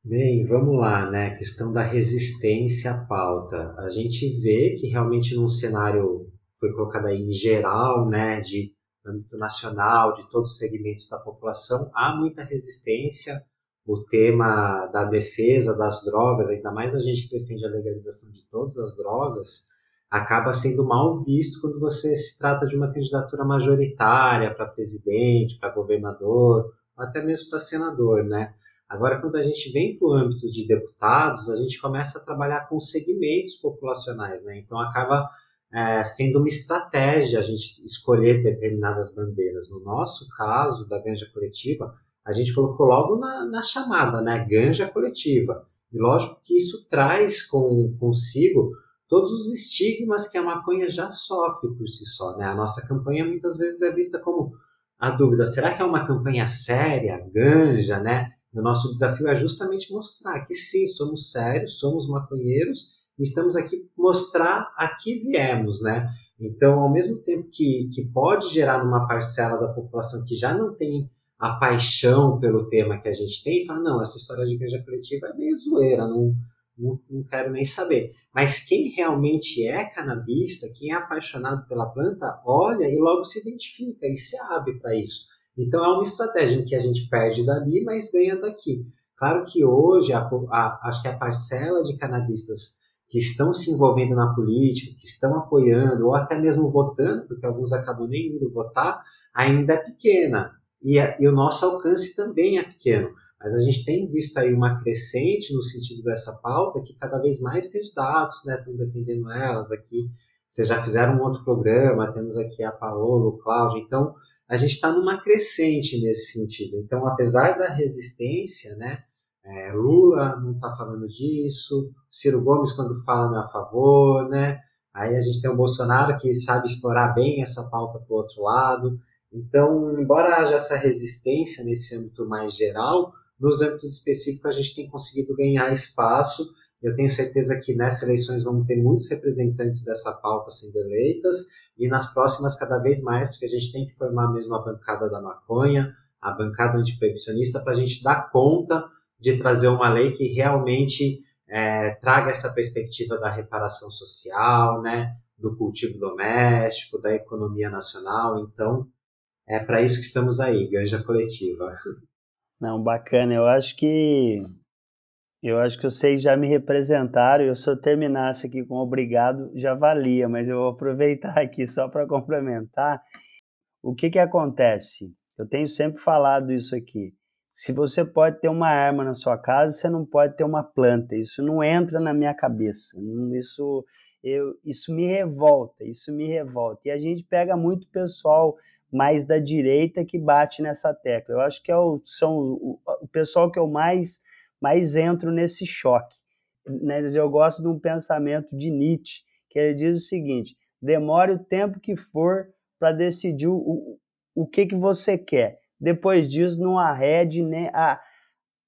Bem, vamos lá, né? A questão da resistência à pauta. A gente vê que realmente num cenário foi colocado aí em geral, né, de âmbito nacional, de todos os segmentos da população, há muita resistência. O tema da defesa das drogas, ainda mais a gente que defende a legalização de todas as drogas, acaba sendo mal visto quando você se trata de uma candidatura majoritária para presidente, para governador, ou até mesmo para senador, né? Agora, quando a gente vem para o âmbito de deputados, a gente começa a trabalhar com segmentos populacionais, né? Então, acaba é, sendo uma estratégia a gente escolher determinadas bandeiras. No nosso caso, da ganja coletiva, a gente colocou logo na, na chamada, né? Ganja coletiva. E lógico que isso traz com, consigo todos os estigmas que a maconha já sofre por si só. Né? A nossa campanha muitas vezes é vista como a dúvida: será que é uma campanha séria, ganja, né? E o nosso desafio é justamente mostrar que sim, somos sérios, somos maconheiros e estamos aqui mostrar a que viemos, né? Então, ao mesmo tempo que, que pode gerar numa parcela da população que já não tem a paixão pelo tema que a gente tem, fala, não, essa história de igreja coletiva é meio zoeira, não, não, não quero nem saber. Mas quem realmente é canabista, quem é apaixonado pela planta, olha e logo se identifica e se abre para isso. Então é uma estratégia em que a gente perde dali, mas ganha daqui. Claro que hoje a, a, acho que a parcela de canabistas que estão se envolvendo na política, que estão apoiando ou até mesmo votando, porque alguns acabam nem indo votar, ainda é pequena. E, e o nosso alcance também é pequeno. Mas a gente tem visto aí uma crescente no sentido dessa pauta que cada vez mais candidatos né, estão defendendo elas aqui. Vocês já fizeram um outro programa, temos aqui a Paola, o Cláudio. Então, a gente está numa crescente nesse sentido. Então, apesar da resistência, né, é, Lula não está falando disso, Ciro Gomes, quando fala, não é a favor, né? Aí a gente tem o Bolsonaro que sabe explorar bem essa pauta para o outro lado. Então, embora haja essa resistência nesse âmbito mais geral, nos âmbitos específicos, a gente tem conseguido ganhar espaço. Eu tenho certeza que nessas eleições vamos ter muitos representantes dessa pauta sendo eleitas e nas próximas cada vez mais, porque a gente tem que formar mesmo a bancada da maconha, a bancada antiproibicionista, para a gente dar conta de trazer uma lei que realmente é, traga essa perspectiva da reparação social, né, do cultivo doméstico, da economia nacional. Então, é para isso que estamos aí, Ganja Coletiva. Não, bacana. Eu acho que eu acho que vocês já me representaram. Eu se eu terminasse aqui com obrigado já valia, mas eu vou aproveitar [laughs] aqui só para complementar. O que que acontece? Eu tenho sempre falado isso aqui. Se você pode ter uma arma na sua casa, você não pode ter uma planta. Isso não entra na minha cabeça. Isso eu, isso me revolta, isso me revolta. E a gente pega muito pessoal mais da direita que bate nessa tecla. Eu acho que é o, são o, o pessoal que eu mais, mais entro nesse choque. Né? Eu gosto de um pensamento de Nietzsche, que ele diz o seguinte: demore o tempo que for para decidir o, o, que, que você quer. Depois disso, não arrede nem, a,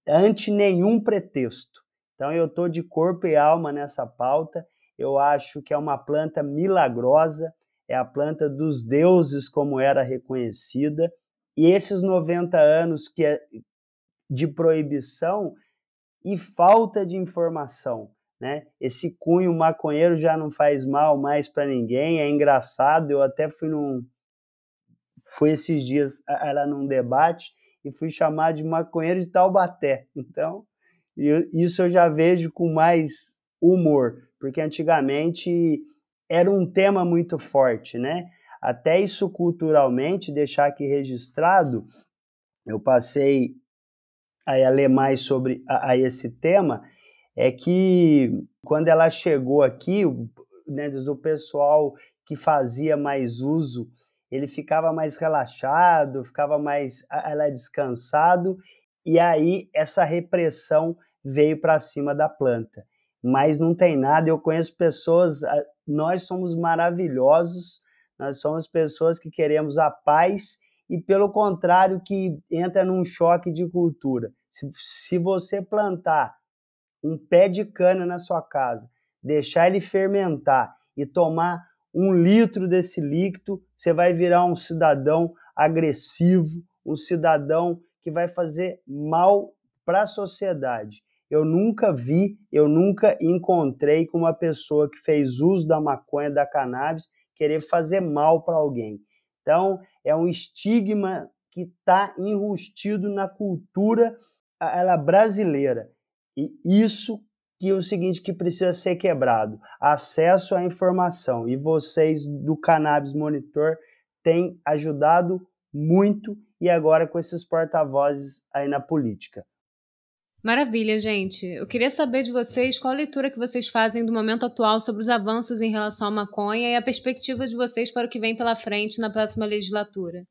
ante nenhum pretexto. Então, eu estou de corpo e alma nessa pauta eu acho que é uma planta milagrosa, é a planta dos deuses, como era reconhecida, e esses 90 anos que é de proibição e falta de informação. Né? Esse cunho maconheiro já não faz mal mais para ninguém, é engraçado. Eu até fui num. Fui esses dias, era num debate, e fui chamado de maconheiro de Taubaté. [laughs] Então, isso eu já vejo com mais humor, porque antigamente era um tema muito forte, né? Até isso culturalmente, deixar aqui registrado, eu passei a ler mais sobre a, a esse tema, é que quando ela chegou aqui, né, o pessoal que fazia mais uso, ele ficava mais relaxado, ficava mais ela descansado, e aí essa repressão veio para cima da planta. Mas não tem nada, eu conheço pessoas, nós somos maravilhosos, nós somos pessoas que queremos a paz e, pelo contrário, que entra num choque de cultura. Se, se você plantar um pé de cana na sua casa, deixar ele fermentar e tomar um litro desse líquido, você vai virar um cidadão agressivo, um cidadão que vai fazer mal para a sociedade. Eu nunca vi, eu nunca encontrei com uma pessoa que fez uso da maconha, da cannabis, querer fazer mal para alguém. Então, é um estigma que está enrustido na cultura ela brasileira. E isso que é o seguinte que precisa ser quebrado, acesso à informação. E vocês do Cannabis Monitor têm ajudado muito e agora com esses porta-vozes aí na política. Maravilha, gente. Eu queria saber de vocês qual a leitura que vocês fazem do momento atual sobre os avanços em relação à maconha e a perspectiva de vocês para o que vem pela frente na próxima legislatura.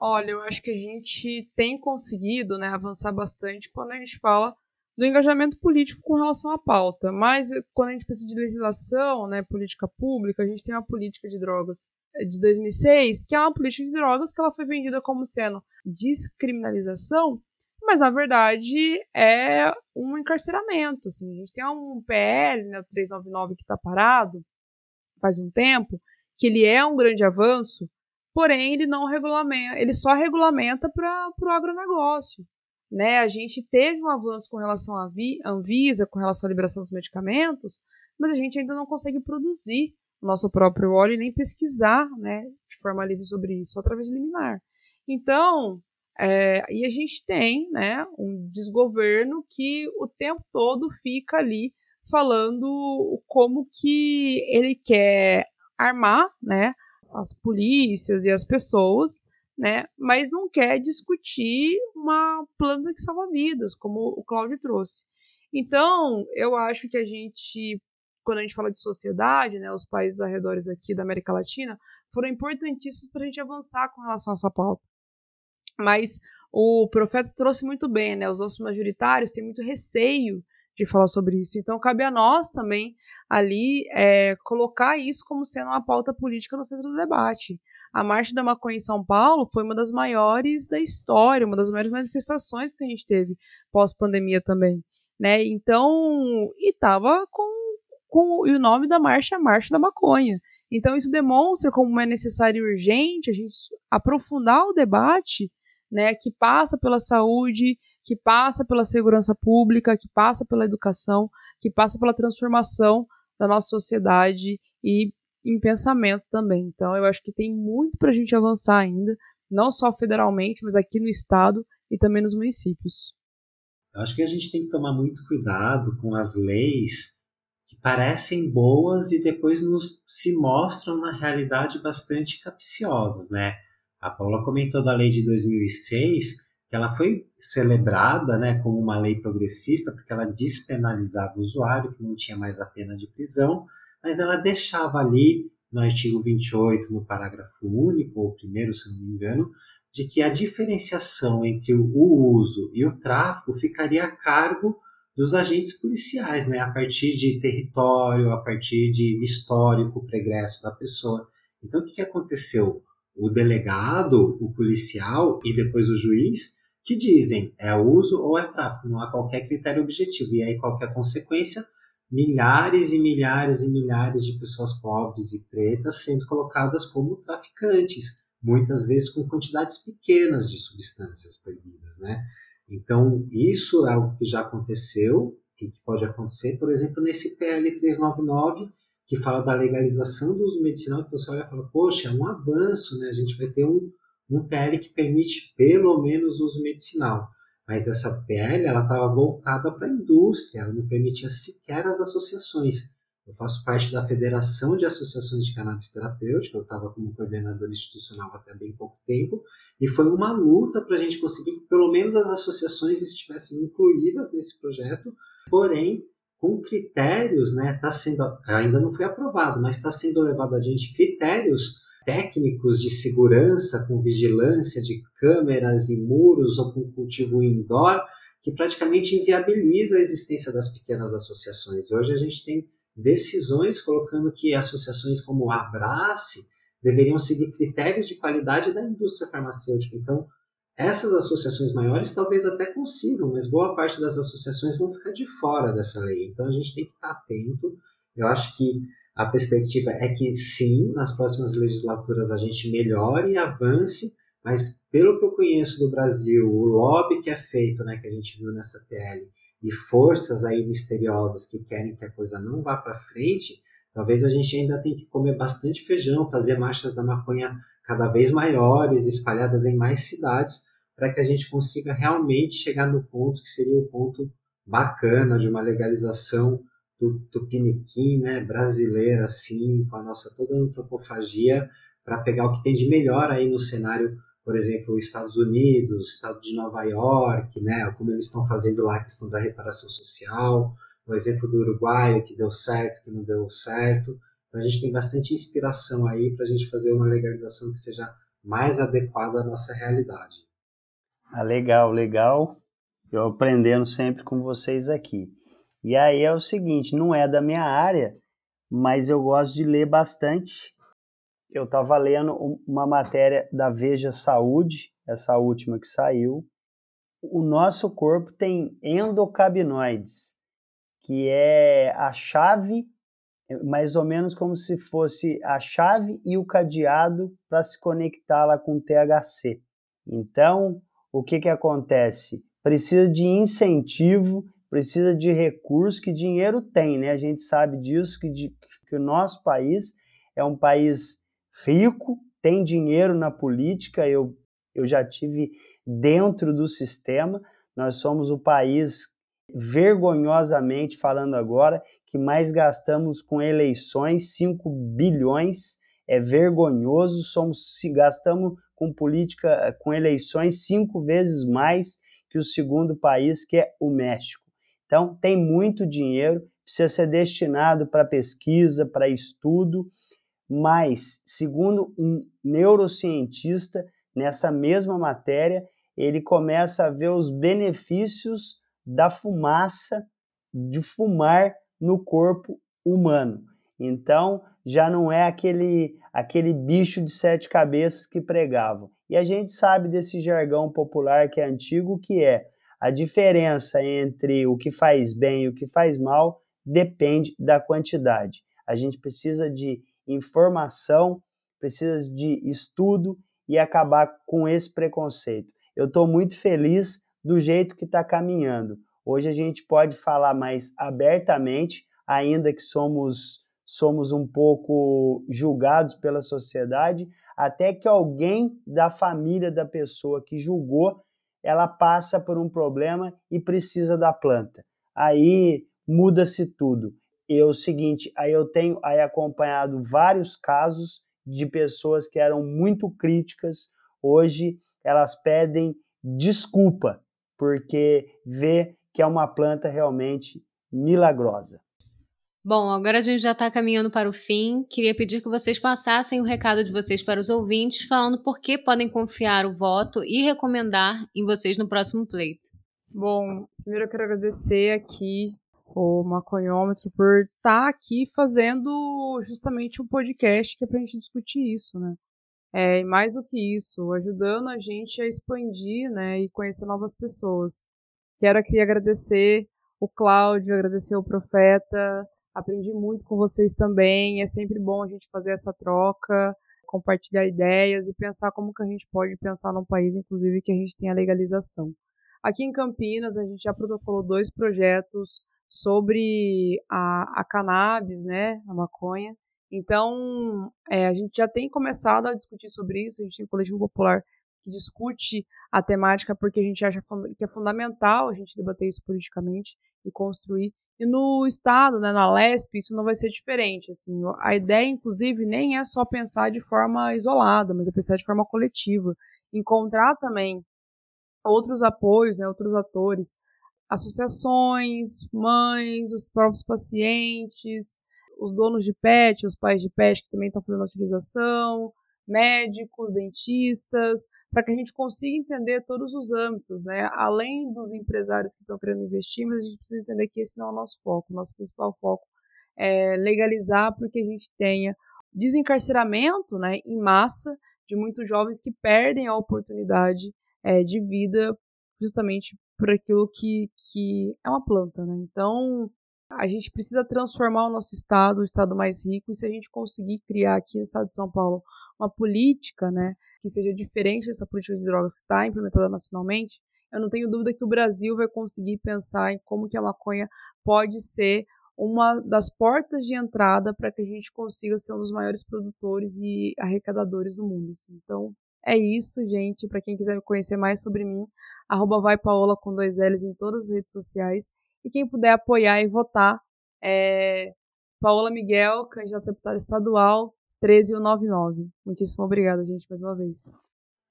Olha, eu acho que a gente tem conseguido né, avançar bastante quando a gente fala do engajamento político com relação à pauta. Mas quando a gente pensa de legislação, né, política pública, a gente tem uma política de drogas eh, de 2006, que é uma política de drogas que ela foi vendida como sendo descriminalização, mas na verdade é um encarceramento. Assim. A gente tem um PL, né, o 399, que está parado faz um tempo, que ele é um grande avanço, porém ele não regulamenta, ele só regulamenta para o agronegócio. Né? A gente teve um avanço com relação à Anvisa, com relação à liberação dos medicamentos, mas a gente ainda não consegue produzir o nosso próprio óleo e nem pesquisar né, de forma livre sobre isso, através de liminar. Então, é, e a gente tem né, um desgoverno que o tempo todo fica ali falando como que ele quer armar né, as polícias e as pessoas né? Mas não quer discutir uma planta que salva vidas, como o Cláudio trouxe. Então, eu acho que a gente, quando a gente fala de sociedade, né, os países arredores aqui da América Latina foram importantíssimos para a gente avançar com relação a essa pauta. Mas o profeta trouxe muito bem, né? Os nossos majoritários têm muito receio de falar sobre isso. Então, cabe a nós também ali é, colocar isso como sendo uma pauta política no centro do debate. A Marcha da Maconha em São Paulo foi uma das maiores da história, uma das maiores manifestações que a gente teve pós-pandemia também, né? Então, e tava com, com e o nome da marcha é Marcha da Maconha. Então, isso demonstra como é necessário e urgente a gente aprofundar o debate, né, que passa pela saúde, que passa pela segurança pública, que passa pela educação, que passa pela transformação da nossa sociedade e em pensamento também. Então, eu acho que tem muito para a gente avançar ainda, não só federalmente, mas aqui no estado e também nos municípios. Eu acho que a gente tem que tomar muito cuidado com as leis que parecem boas e depois nos se mostram na realidade bastante capciosas, né? A Paula comentou da lei de 2006, que ela foi celebrada, né, como uma lei progressista, porque ela despenalizava o usuário, que não tinha mais a pena de prisão, mas ela deixava ali no artigo 28, no parágrafo único, ou primeiro, se não me engano, de que a diferenciação entre o uso e o tráfico ficaria a cargo dos agentes policiais, né, a partir de território, a partir de histórico pregresso da pessoa. Então, o que, que aconteceu? O delegado, o policial e depois o juiz que dizem é uso ou é tráfico, não há qualquer critério objetivo. E aí, qualquer consequência? Milhares e milhares e milhares de pessoas pobres e pretas sendo colocadas como traficantes, muitas vezes com quantidades pequenas de substâncias proibidas, né? Então, isso é algo que já aconteceu e que pode acontecer, por exemplo, nesse PL 399, que fala da legalização do uso medicinal, que você olha e fala, poxa, é um avanço, né? A gente vai ter um, um PL que permite pelo menos uso medicinal. Mas essa PL ela estava voltada para a indústria, ela não permitia sequer as associações. Eu faço parte da Federação de Associações de Cannabis Terapêutica, eu estava como coordenador institucional até bem pouco tempo, e foi uma luta para a gente conseguir que pelo menos as associações estivessem incluídas nesse projeto, porém, com critérios, né, tá sendo, ainda não foi aprovado, mas está sendo levado a gente critérios técnicos de segurança, com vigilância de câmeras e muros ou com cultivo indoor, que praticamente inviabiliza a existência das pequenas associações. Hoje a gente tem decisões colocando que associações como a Abrace deveriam seguir critérios de qualidade da indústria farmacêutica. Então, essas associações maiores talvez até consigam, mas boa parte das associações vão ficar de fora dessa lei. Então, a gente tem que estar atento. Eu acho que a perspectiva é que sim, nas próximas legislaturas a gente melhore e avance, mas pelo que eu conheço do Brasil, o lobby que é feito, né, que a gente viu nessa PL, e forças aí misteriosas que querem que a coisa não vá para frente, talvez a gente ainda tenha que comer bastante feijão, fazer marchas da maconha cada vez maiores, espalhadas em mais cidades, para que a gente consiga realmente chegar no ponto que seria o ponto bacana de uma legalização tupiniquim, né, brasileira, assim, com a nossa toda antropofagia, para pegar o que tem de melhor aí no cenário por exemplo, os Estados Unidos, Estado de Nova York, né, como eles estão fazendo lá a questão da reparação social, o exemplo do Uruguai, que deu certo, que não deu certo. Então a gente tem bastante inspiração aí para a gente fazer uma legalização que seja mais adequada à nossa realidade. Ah, legal, legal. Eu aprendendo sempre com vocês aqui. E aí é o seguinte, não é da minha área, mas eu gosto de ler bastante eu estava lendo uma matéria da Veja Saúde, essa última que saiu. O nosso corpo tem endocabinoides, que é a chave, mais ou menos como se fosse a chave e o cadeado para se conectar lá com o THC. Então, o que, que acontece? Precisa de incentivo, precisa de recurso que dinheiro tem, né? A gente sabe disso, que, de, que o nosso país é um país rico, tem dinheiro na política, eu, eu já tive dentro do sistema. Nós somos o país, vergonhosamente falando agora, que mais gastamos com eleições, 5 bilhões. É vergonhoso, somos gastamos com política, com eleições cinco vezes mais que o segundo país, que é o México. Então, tem muito dinheiro, precisa ser destinado para pesquisa, para estudo, mas, segundo um neurocientista, nessa mesma matéria, ele começa a ver os benefícios da fumaça, de fumar no corpo humano. Então, já não é aquele, aquele bicho de sete cabeças que pregavam. E a gente sabe desse jargão popular que é antigo, que é a diferença entre o que faz bem e o que faz mal depende da quantidade. A gente precisa de informação, precisa de estudo e acabar com esse preconceito. Eu estou muito feliz do jeito que está caminhando. Hoje a gente pode falar mais abertamente, ainda que somos somos um pouco julgados pela sociedade, até que alguém da família da pessoa que julgou, ela passa por um problema e precisa da planta. Aí muda-se tudo e é o seguinte, aí eu tenho aí acompanhado vários casos de pessoas que eram muito críticas, hoje elas pedem desculpa porque vê que é uma planta realmente milagrosa. Bom, agora a gente já está caminhando para o fim. Queria pedir que vocês passassem o recado de vocês para os ouvintes, falando por que podem confiar o voto e recomendar em vocês no próximo pleito. Bom, primeiro eu quero agradecer aqui o maconhômetro por estar tá aqui fazendo justamente um podcast que é pra gente discutir isso, né? É, e mais do que isso, ajudando a gente a expandir, né, e conhecer novas pessoas. Quero aqui agradecer o Cláudio, agradecer o Profeta, aprendi muito com vocês também, é sempre bom a gente fazer essa troca, compartilhar ideias e pensar como que a gente pode pensar num país, inclusive, que a gente tem a legalização. Aqui em Campinas, a gente já protocolou dois projetos sobre a, a cannabis, né, a maconha. Então, é, a gente já tem começado a discutir sobre isso, a gente tem o Coletivo Popular que discute a temática porque a gente acha que é fundamental a gente debater isso politicamente e construir. E no Estado, né, na LESP, isso não vai ser diferente. Assim, a ideia, inclusive, nem é só pensar de forma isolada, mas é pensar de forma coletiva. Encontrar também outros apoios, né, outros atores, associações, mães, os próprios pacientes, os donos de pet, os pais de pet que também estão fazendo a utilização, médicos, dentistas, para que a gente consiga entender todos os âmbitos, né? Além dos empresários que estão querendo investir, mas a gente precisa entender que esse não é o nosso foco. O nosso principal foco é legalizar para que a gente tenha desencarceramento, né, em massa de muitos jovens que perdem a oportunidade é, de vida justamente por aquilo que, que é uma planta, né? Então, a gente precisa transformar o nosso estado, o estado mais rico, e se a gente conseguir criar aqui no estado de São Paulo uma política, né, que seja diferente dessa política de drogas que está implementada nacionalmente, eu não tenho dúvida que o Brasil vai conseguir pensar em como que a maconha pode ser uma das portas de entrada para que a gente consiga ser um dos maiores produtores e arrecadadores do mundo. Assim. Então, é isso, gente. Para quem quiser conhecer mais sobre mim, arroba vai Paola com dois L's em todas as redes sociais. E quem puder apoiar e votar é Paola Miguel, candidata a deputada estadual, 13199. Muitíssimo obrigada, gente, mais uma vez.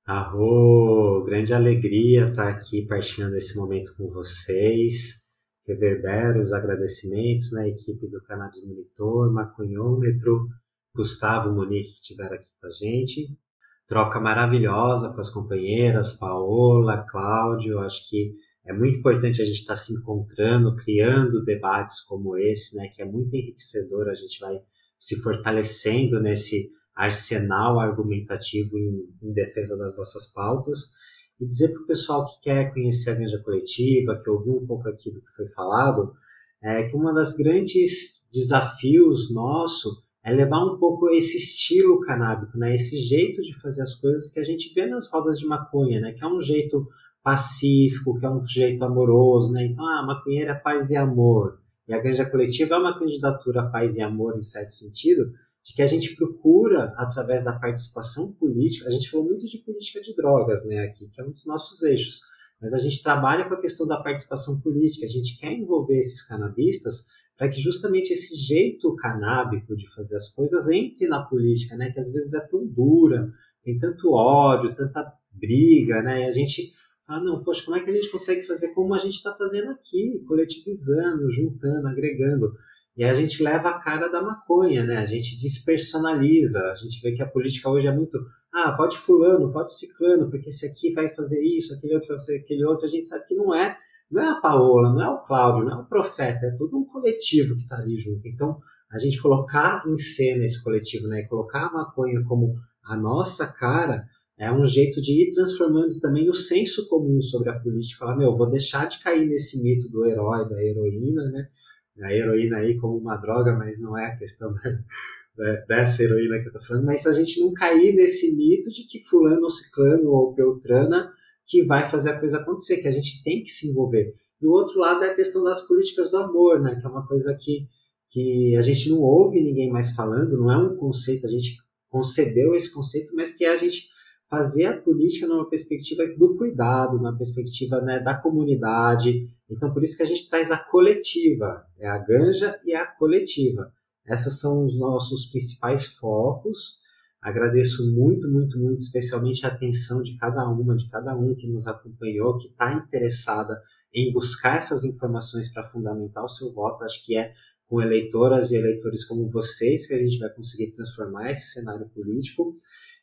Arro, grande alegria estar aqui partilhando esse momento com vocês. Reverbero os agradecimentos na equipe do Cannabis Monitor, Maconhômetro, Gustavo Monique que estiveram aqui com a gente. Troca maravilhosa com as companheiras, Paola, Cláudio. Acho que é muito importante a gente estar se encontrando, criando debates como esse, né, que é muito enriquecedor. A gente vai se fortalecendo nesse arsenal argumentativo em, em defesa das nossas pautas e dizer para o pessoal que quer conhecer a ganja coletiva, que ouviu um pouco aqui do que foi falado, é que uma das grandes desafios nosso é levar um pouco esse estilo canábico, né, esse jeito de fazer as coisas que a gente vê nas rodas de maconha, né, que é um jeito pacífico, que é um jeito amoroso, né, então, ah, maconheira é paz e amor, e a ganja coletiva é uma candidatura a paz e amor, em certo sentido, de que a gente procura, através da participação política, a gente falou muito de política de drogas né, aqui, que é um dos nossos eixos, mas a gente trabalha com a questão da participação política, a gente quer envolver esses canabistas para que justamente esse jeito canábico de fazer as coisas entre na política, né, que às vezes é tão dura, tem tanto ódio, tanta briga, né, e a gente ah, não, poxa, como é que a gente consegue fazer como a gente está fazendo aqui, coletivizando, juntando, agregando? E a gente leva a cara da maconha, né? A gente despersonaliza, a gente vê que a política hoje é muito, ah, vote fulano, vote ciclano, porque esse aqui vai fazer isso, aquele outro vai fazer aquele outro, a gente sabe que não é, não é a Paola, não é o Cláudio, não é o profeta, é todo um coletivo que está ali junto. Então, a gente colocar em cena esse coletivo, né? Colocar a maconha como a nossa cara, é um jeito de ir transformando também o senso comum sobre a política. Falar, meu, vou deixar de cair nesse mito do herói, da heroína, né? A heroína aí como uma droga, mas não é a questão da, dessa heroína que eu tô falando, mas a gente não cair nesse mito de que fulano ou ciclano ou peltrana que vai fazer a coisa acontecer, que a gente tem que se envolver. E o outro lado é a questão das políticas do amor, né? Que é uma coisa que, que a gente não ouve ninguém mais falando, não é um conceito, a gente concebeu esse conceito, mas que a gente fazer a política numa perspectiva do cuidado, numa perspectiva né, da comunidade. Então, por isso que a gente traz a coletiva, é a ganja e a coletiva. Esses são os nossos principais focos. Agradeço muito, muito, muito, especialmente a atenção de cada uma, de cada um que nos acompanhou, que está interessada em buscar essas informações para fundamentar o seu voto. Acho que é com eleitoras e eleitores como vocês que a gente vai conseguir transformar esse cenário político.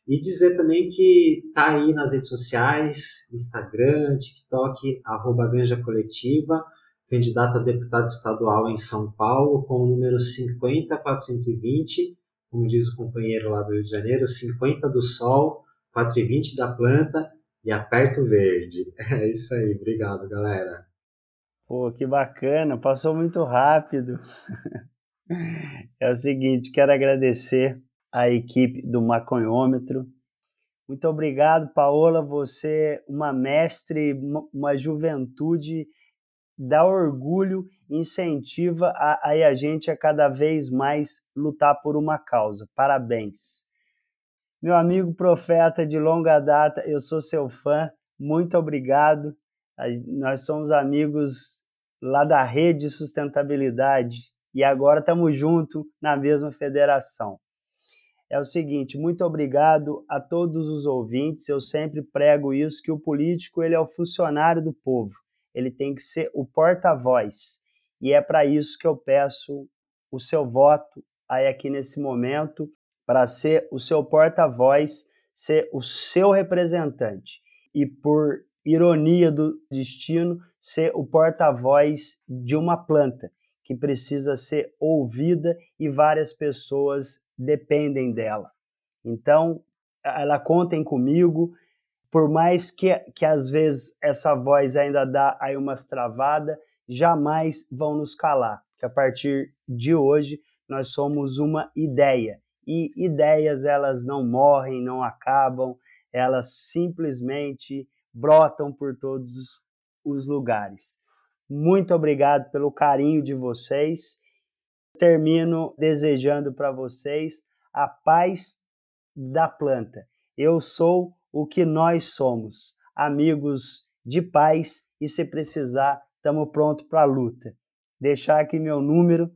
E dizer também que tá aí nas redes sociais, Instagram, TikTok, arroba Ganja Coletiva, candidata a deputado estadual em São Paulo, com o número 50420, como diz o companheiro lá do Rio de Janeiro, 50 do Sol, 420 da planta e aperto verde. [laughs] É isso aí, obrigado, galera. Pô, que bacana, passou muito rápido. [laughs] É o seguinte, quero agradecer a equipe do Maconhômetro. Muito obrigado, Paola. Você, uma mestre, uma juventude, dá orgulho, incentiva a, a, a gente a cada vez mais lutar por uma causa. Parabéns. Meu amigo profeta de longa data, eu sou seu fã, muito obrigado. Nós somos amigos lá da Rede Sustentabilidade e agora estamos juntos na mesma federação. É o seguinte, muito obrigado a todos os ouvintes. Eu sempre prego isso que o político ele é o funcionário do povo. Ele tem que ser o porta-voz. E é para isso que eu peço o seu voto aí aqui nesse momento para ser o seu porta-voz, ser o seu representante. E por ironia do destino, ser o porta-voz de uma planta que precisa ser ouvida e várias pessoas dependem dela. Então, ela contem comigo, por mais que, que às vezes essa voz ainda dá aí umas travadas, jamais vão nos calar, que a partir de hoje nós somos uma ideia. E ideias elas não morrem, não acabam, elas simplesmente brotam por todos os lugares. Muito obrigado pelo carinho de vocês. Termino desejando para vocês a paz da planta. Eu sou o que nós somos, amigos de paz e se precisar, estamos prontos para a luta. Deixar aqui meu número.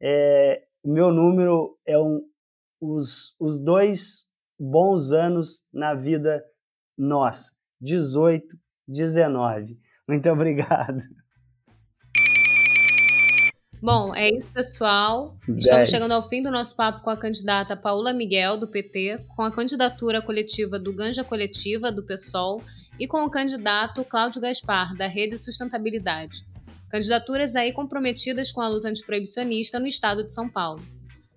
É, meu número é um, os, os dois bons anos na vida nossa. 18, 19. Muito [laughs] obrigado. Bom, é isso, pessoal. Estamos chegando ao fim do nosso papo com a candidata Paula Miguel, do PT, com a candidatura coletiva do Ganja Coletiva, do PSOL, e com o candidato Cláudio Gaspar, da Rede Sustentabilidade. Candidaturas aí comprometidas com a luta antiproibicionista no estado de São Paulo.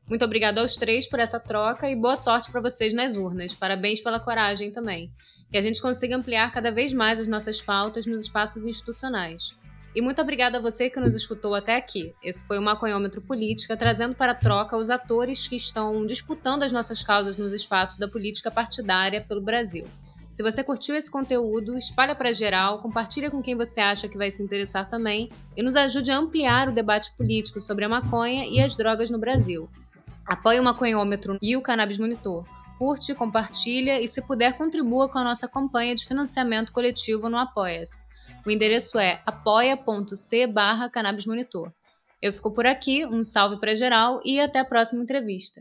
Muito obrigado aos três por essa troca e boa sorte para vocês nas urnas. Parabéns pela coragem também que a gente consiga ampliar cada vez mais as nossas pautas nos espaços institucionais. E muito obrigada a você que nos escutou até aqui. Esse foi o Maconhômetro Política, trazendo para troca os atores que estão disputando as nossas causas nos espaços da política partidária pelo Brasil. Se você curtiu esse conteúdo, espalha para geral, compartilha com quem você acha que vai se interessar também e nos ajude a ampliar o debate político sobre a maconha e as drogas no Brasil. Apoie o Maconhômetro e o Cannabis Monitor curte, compartilha e, se puder, contribua com a nossa campanha de financiamento coletivo no Apoia-se. O endereço é apoia.c barra Eu fico por aqui, um salve para geral e até a próxima entrevista.